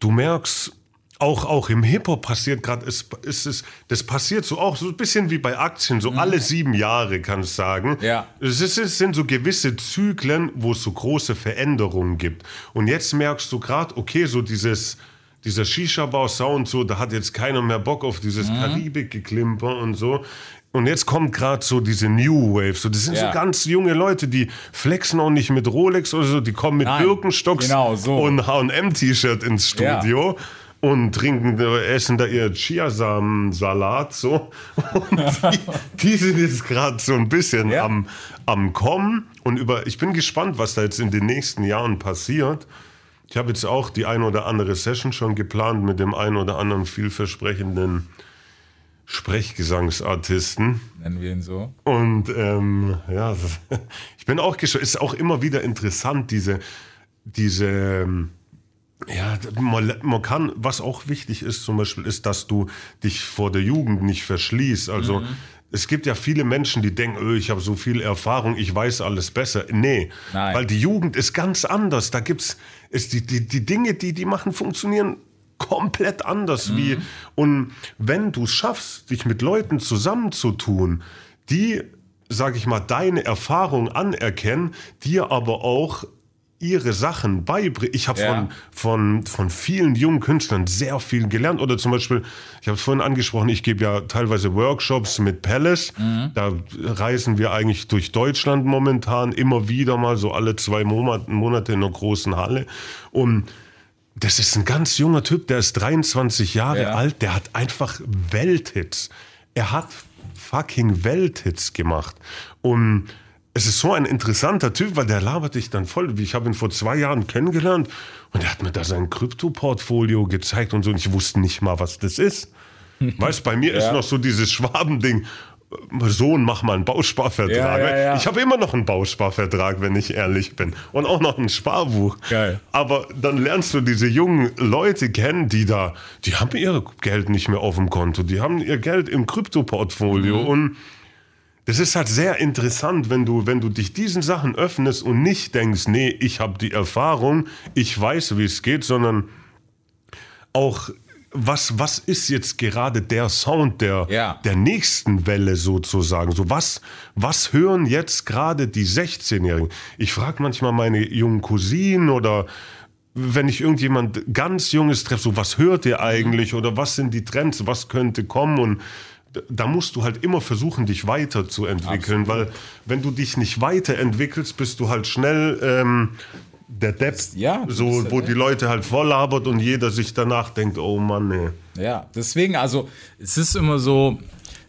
[SPEAKER 2] du merkst, auch, auch im Hip-Hop passiert gerade, es, es, es, das passiert so auch so ein bisschen wie bei Aktien, so alle sieben Jahre, kannst du sagen.
[SPEAKER 1] Ja.
[SPEAKER 2] Es, ist, es sind so gewisse Zyklen, wo es so große Veränderungen gibt. Und jetzt merkst du gerade, okay, so dieses, dieser Shisha-Bar-Sound, so, da hat jetzt keiner mehr Bock auf dieses Karibik-Geklimper und so. Und jetzt kommt gerade so diese New Wave. So, das sind
[SPEAKER 1] Ja.
[SPEAKER 2] so ganz junge Leute, die flexen auch nicht mit Rolex oder so, die kommen mit
[SPEAKER 1] Nein,
[SPEAKER 2] Birkenstocks
[SPEAKER 1] genau so.
[SPEAKER 2] und H&M-T-Shirt ins
[SPEAKER 1] Ja.
[SPEAKER 2] Studio. Und trinken, äh, essen da ihr Chiasamen-Salat so. Und die, die sind jetzt gerade so ein bisschen
[SPEAKER 1] Ja.
[SPEAKER 2] am, am Kommen. Und über, ich bin gespannt, was da jetzt in den nächsten Jahren passiert. Ich habe jetzt auch die ein oder andere Session schon geplant mit dem ein oder anderen vielversprechenden Sprechgesangsartisten.
[SPEAKER 1] Nennen wir ihn so.
[SPEAKER 2] Und ähm, ja, ich bin auch gespannt. Es ist auch immer wieder interessant, diese, diese, ähm, ja, man, kann, was auch wichtig ist zum Beispiel, ist, dass du dich vor der Jugend nicht verschließt. Also es gibt ja viele Menschen, die denken, öh, ich habe so viel Erfahrung, ich weiß alles besser. Nee,
[SPEAKER 1] Nein.
[SPEAKER 2] weil die Jugend ist ganz anders. Da gibt's ist die, die, die Dinge, die die machen, funktionieren komplett anders wie und wenn du es schaffst, dich mit Leuten zusammenzutun, die, sag ich mal, deine Erfahrung anerkennen, dir aber auch ihre Sachen beibringen. Ich habe
[SPEAKER 1] Ja.
[SPEAKER 2] von, von, von vielen jungen Künstlern sehr viel gelernt. Oder zum Beispiel, ich habe es vorhin angesprochen, ich gebe ja teilweise Workshops mit Palace. Da reisen wir eigentlich durch Deutschland momentan immer wieder mal, so alle zwei Monate, Monate in einer großen Halle. Und das ist ein ganz junger Typ, der ist 23 Jahre
[SPEAKER 1] Ja.
[SPEAKER 2] alt, der hat einfach Welthits. Er hat fucking Welthits gemacht. Und es ist so ein interessanter Typ, weil der labert dich dann voll. Ich habe ihn vor zwei Jahren kennengelernt und er hat mir da sein Krypto-Portfolio gezeigt und so. Und ich wusste nicht mal, was das ist. Weißt, bei mir ist
[SPEAKER 1] Ja.
[SPEAKER 2] noch so dieses Schwabending. Sohn, mach mal einen Bausparvertrag.
[SPEAKER 1] Ja, ja, ja.
[SPEAKER 2] Ich habe immer noch einen Bausparvertrag, wenn ich ehrlich bin. Und auch noch ein Sparbuch.
[SPEAKER 1] Geil.
[SPEAKER 2] Aber dann lernst du diese jungen Leute kennen, die da, die haben ihr Geld nicht mehr auf dem Konto, die haben ihr Geld im Kryptoportfolio und das ist halt sehr interessant, wenn du, wenn du dich diesen Sachen öffnest und nicht denkst, nee, ich habe die Erfahrung, ich weiß, wie es geht, sondern auch was, was ist jetzt gerade der Sound der,
[SPEAKER 1] Ja.
[SPEAKER 2] der nächsten Welle sozusagen? So was, was hören jetzt gerade die 16-Jährigen? Ich frage manchmal meine jungen Cousinen oder wenn ich irgendjemand ganz Junges treffe, so was hört ihr eigentlich oder was sind die Trends, was könnte kommen und da musst du halt immer versuchen, dich weiterzuentwickeln, weil wenn du dich nicht weiterentwickelst, bist du halt schnell ähm, der Depp,
[SPEAKER 1] Ja, du bist
[SPEAKER 2] so, wo die Leute halt voll labert und jeder sich danach denkt, oh Mann, nee.
[SPEAKER 1] Ja, deswegen, also, es ist immer so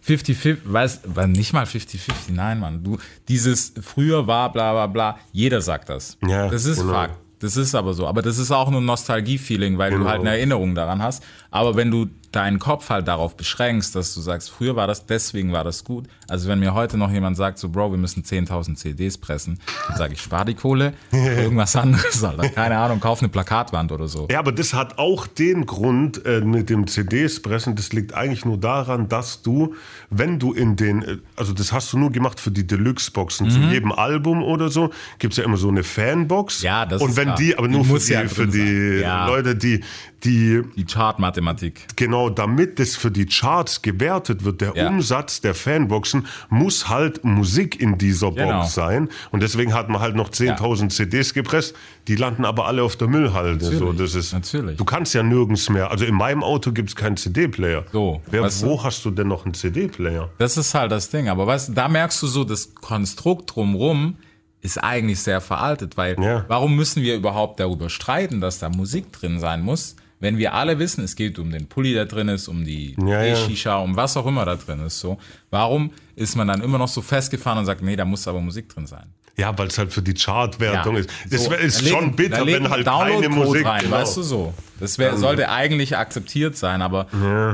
[SPEAKER 1] 50-50, weiß, nicht mal 50-50, nein, Mann. Du, dieses früher war bla bla bla, jeder sagt das.
[SPEAKER 2] Ja,
[SPEAKER 1] das ist
[SPEAKER 2] genau.
[SPEAKER 1] Fakt. Das ist aber so. Aber das ist auch nur ein Nostalgie-Feeling, weil du
[SPEAKER 2] Genau.
[SPEAKER 1] halt eine Erinnerung daran hast. Aber wenn du deinen Kopf halt darauf beschränkst, dass du sagst, früher war das, deswegen war das gut. Also wenn mir heute noch jemand sagt, so Bro, wir müssen 10.000 CDs pressen, dann sage ich, spar die Kohle, irgendwas anderes, Alter. Keine Ahnung, kauf eine Plakatwand oder so.
[SPEAKER 2] Ja, aber das hat auch den Grund äh, mit dem CDs pressen. Das liegt eigentlich nur daran, dass du, wenn du in den, äh, also das hast du nur gemacht für die Deluxe-Boxen. Zu jedem Album oder so gibt's ja immer so eine Fanbox.
[SPEAKER 1] Mhm. Ja, das
[SPEAKER 2] Und
[SPEAKER 1] ist
[SPEAKER 2] wenn
[SPEAKER 1] klar.
[SPEAKER 2] die, aber
[SPEAKER 1] Die
[SPEAKER 2] nur für
[SPEAKER 1] muss
[SPEAKER 2] die,
[SPEAKER 1] ja
[SPEAKER 2] für die.
[SPEAKER 1] Ja.
[SPEAKER 2] Leute, die, die
[SPEAKER 1] Die Chart-Mathematik.
[SPEAKER 2] Genau, damit das für die Charts gewertet wird, der
[SPEAKER 1] Ja.
[SPEAKER 2] Umsatz der Fanboxen muss halt Musik in dieser
[SPEAKER 1] Genau.
[SPEAKER 2] Box sein. Und deswegen hat man halt noch 10.000 CDs gepresst, die landen aber alle auf der Müllhalde. So,
[SPEAKER 1] Natürlich,
[SPEAKER 2] das ist,
[SPEAKER 1] natürlich.
[SPEAKER 2] Du kannst ja nirgends mehr. Also in meinem Auto gibt es keinen CD-Player.
[SPEAKER 1] So,
[SPEAKER 2] Wer,
[SPEAKER 1] weißt
[SPEAKER 2] wo hast du denn noch einen CD-Player?
[SPEAKER 1] Das ist halt das Ding. Aber weißt du, da merkst du so, das Konstrukt drumrum ist eigentlich sehr veraltet, weil
[SPEAKER 2] Ja.
[SPEAKER 1] warum müssen wir überhaupt darüber streiten, dass da Musik drin sein muss, wenn wir alle wissen, es geht um den Pulli, der drin ist, um die
[SPEAKER 2] Ja, ja.
[SPEAKER 1] E-Shisha, um was auch immer da drin ist. So, warum ist man dann immer noch so festgefahren und sagt, nee, da muss aber Musik drin sein?
[SPEAKER 2] Ja, weil es halt für die Chartwertung ist. Das
[SPEAKER 1] So,
[SPEAKER 2] ist
[SPEAKER 1] legen-
[SPEAKER 2] schon bitter, wenn halt keine Musik
[SPEAKER 1] rein,
[SPEAKER 2] genau.
[SPEAKER 1] weißt du so. Das wär, sollte eigentlich akzeptiert sein, aber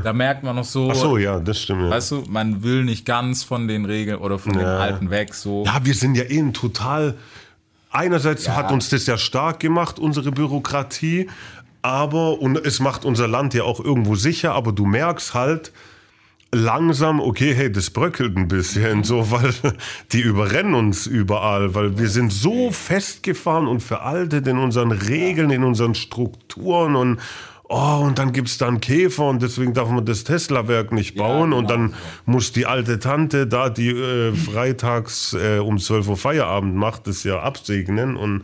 [SPEAKER 1] da merkt man noch so,
[SPEAKER 2] Ach so, ja, das stimmt. Ja.
[SPEAKER 1] weißt du, man will nicht ganz von den Regeln oder von dem Alten weg, so.
[SPEAKER 2] Ja, wir sind ja ein total. Einerseits hat uns das ja stark gemacht, unsere Bürokratie, aber und es macht unser Land ja auch irgendwo sicher, aber du merkst halt langsam, okay, hey, das bröckelt ein bisschen, so, weil die überrennen uns überall, weil wir sind so festgefahren und veraltet in unseren Regeln, in unseren Strukturen und Oh, und dann gibt's dann Käfer und deswegen darf man das Tesla-Werk nicht bauen. und dann muss die alte Tante da, die äh, freitags äh, um 12 Uhr Feierabend macht, das ja absegnen. Und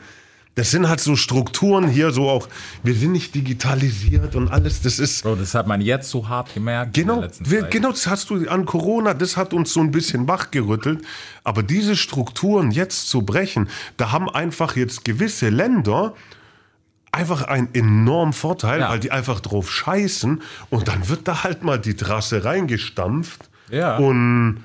[SPEAKER 2] das sind halt so Strukturen hier, so auch, wir sind nicht digitalisiert und alles. Das ist,
[SPEAKER 1] Bro, das hat man jetzt so hart gemerkt.
[SPEAKER 2] Genau, wir, genau, das hast du an Corona, das hat uns so ein bisschen wachgerüttelt. Aber diese Strukturen jetzt zu brechen, da haben einfach jetzt gewisse Länder einfach einen enormen Vorteil,
[SPEAKER 1] Ja.
[SPEAKER 2] weil die einfach drauf scheißen und dann wird da halt mal die Trasse reingestampft.
[SPEAKER 1] Ja.
[SPEAKER 2] Und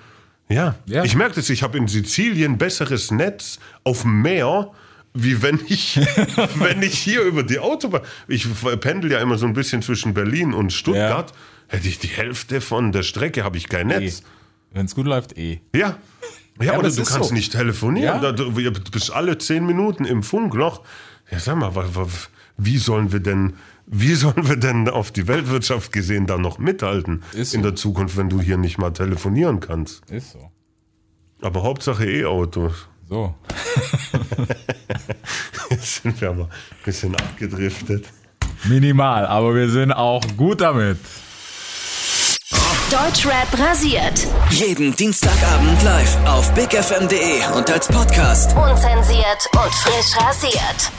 [SPEAKER 2] ja,
[SPEAKER 1] Ja.
[SPEAKER 2] ich merke das, ich habe in Sizilien besseres Netz auf dem Meer, wie wenn ich, wenn ich hier über die Autobahn. Ich pendel ja immer so ein bisschen zwischen Berlin und Stuttgart. Hätte ich die Hälfte von der Strecke, habe ich kein Netz.
[SPEAKER 1] Wenn es gut läuft, eh.
[SPEAKER 2] Ja. Ja,
[SPEAKER 1] aber
[SPEAKER 2] oder du kannst
[SPEAKER 1] so.
[SPEAKER 2] nicht telefonieren.
[SPEAKER 1] Ja.
[SPEAKER 2] Du, bist alle zehn Minuten im Funkloch. Ja, sag mal, wie sollen wir denn, wie sollen wir denn auf die Weltwirtschaft gesehen da noch mithalten
[SPEAKER 1] Ist
[SPEAKER 2] in
[SPEAKER 1] so.
[SPEAKER 2] der Zukunft, wenn du hier nicht mal telefonieren kannst?
[SPEAKER 1] Ist so.
[SPEAKER 2] Aber Hauptsache E-Autos.
[SPEAKER 1] So.
[SPEAKER 2] Jetzt sind wir aber ein bisschen abgedriftet.
[SPEAKER 1] Minimal, aber wir sind auch gut damit.
[SPEAKER 5] Deutschrap rasiert.
[SPEAKER 3] Jeden Dienstagabend live auf bigfm.de und als Podcast.
[SPEAKER 5] Unzensiert und frisch rasiert.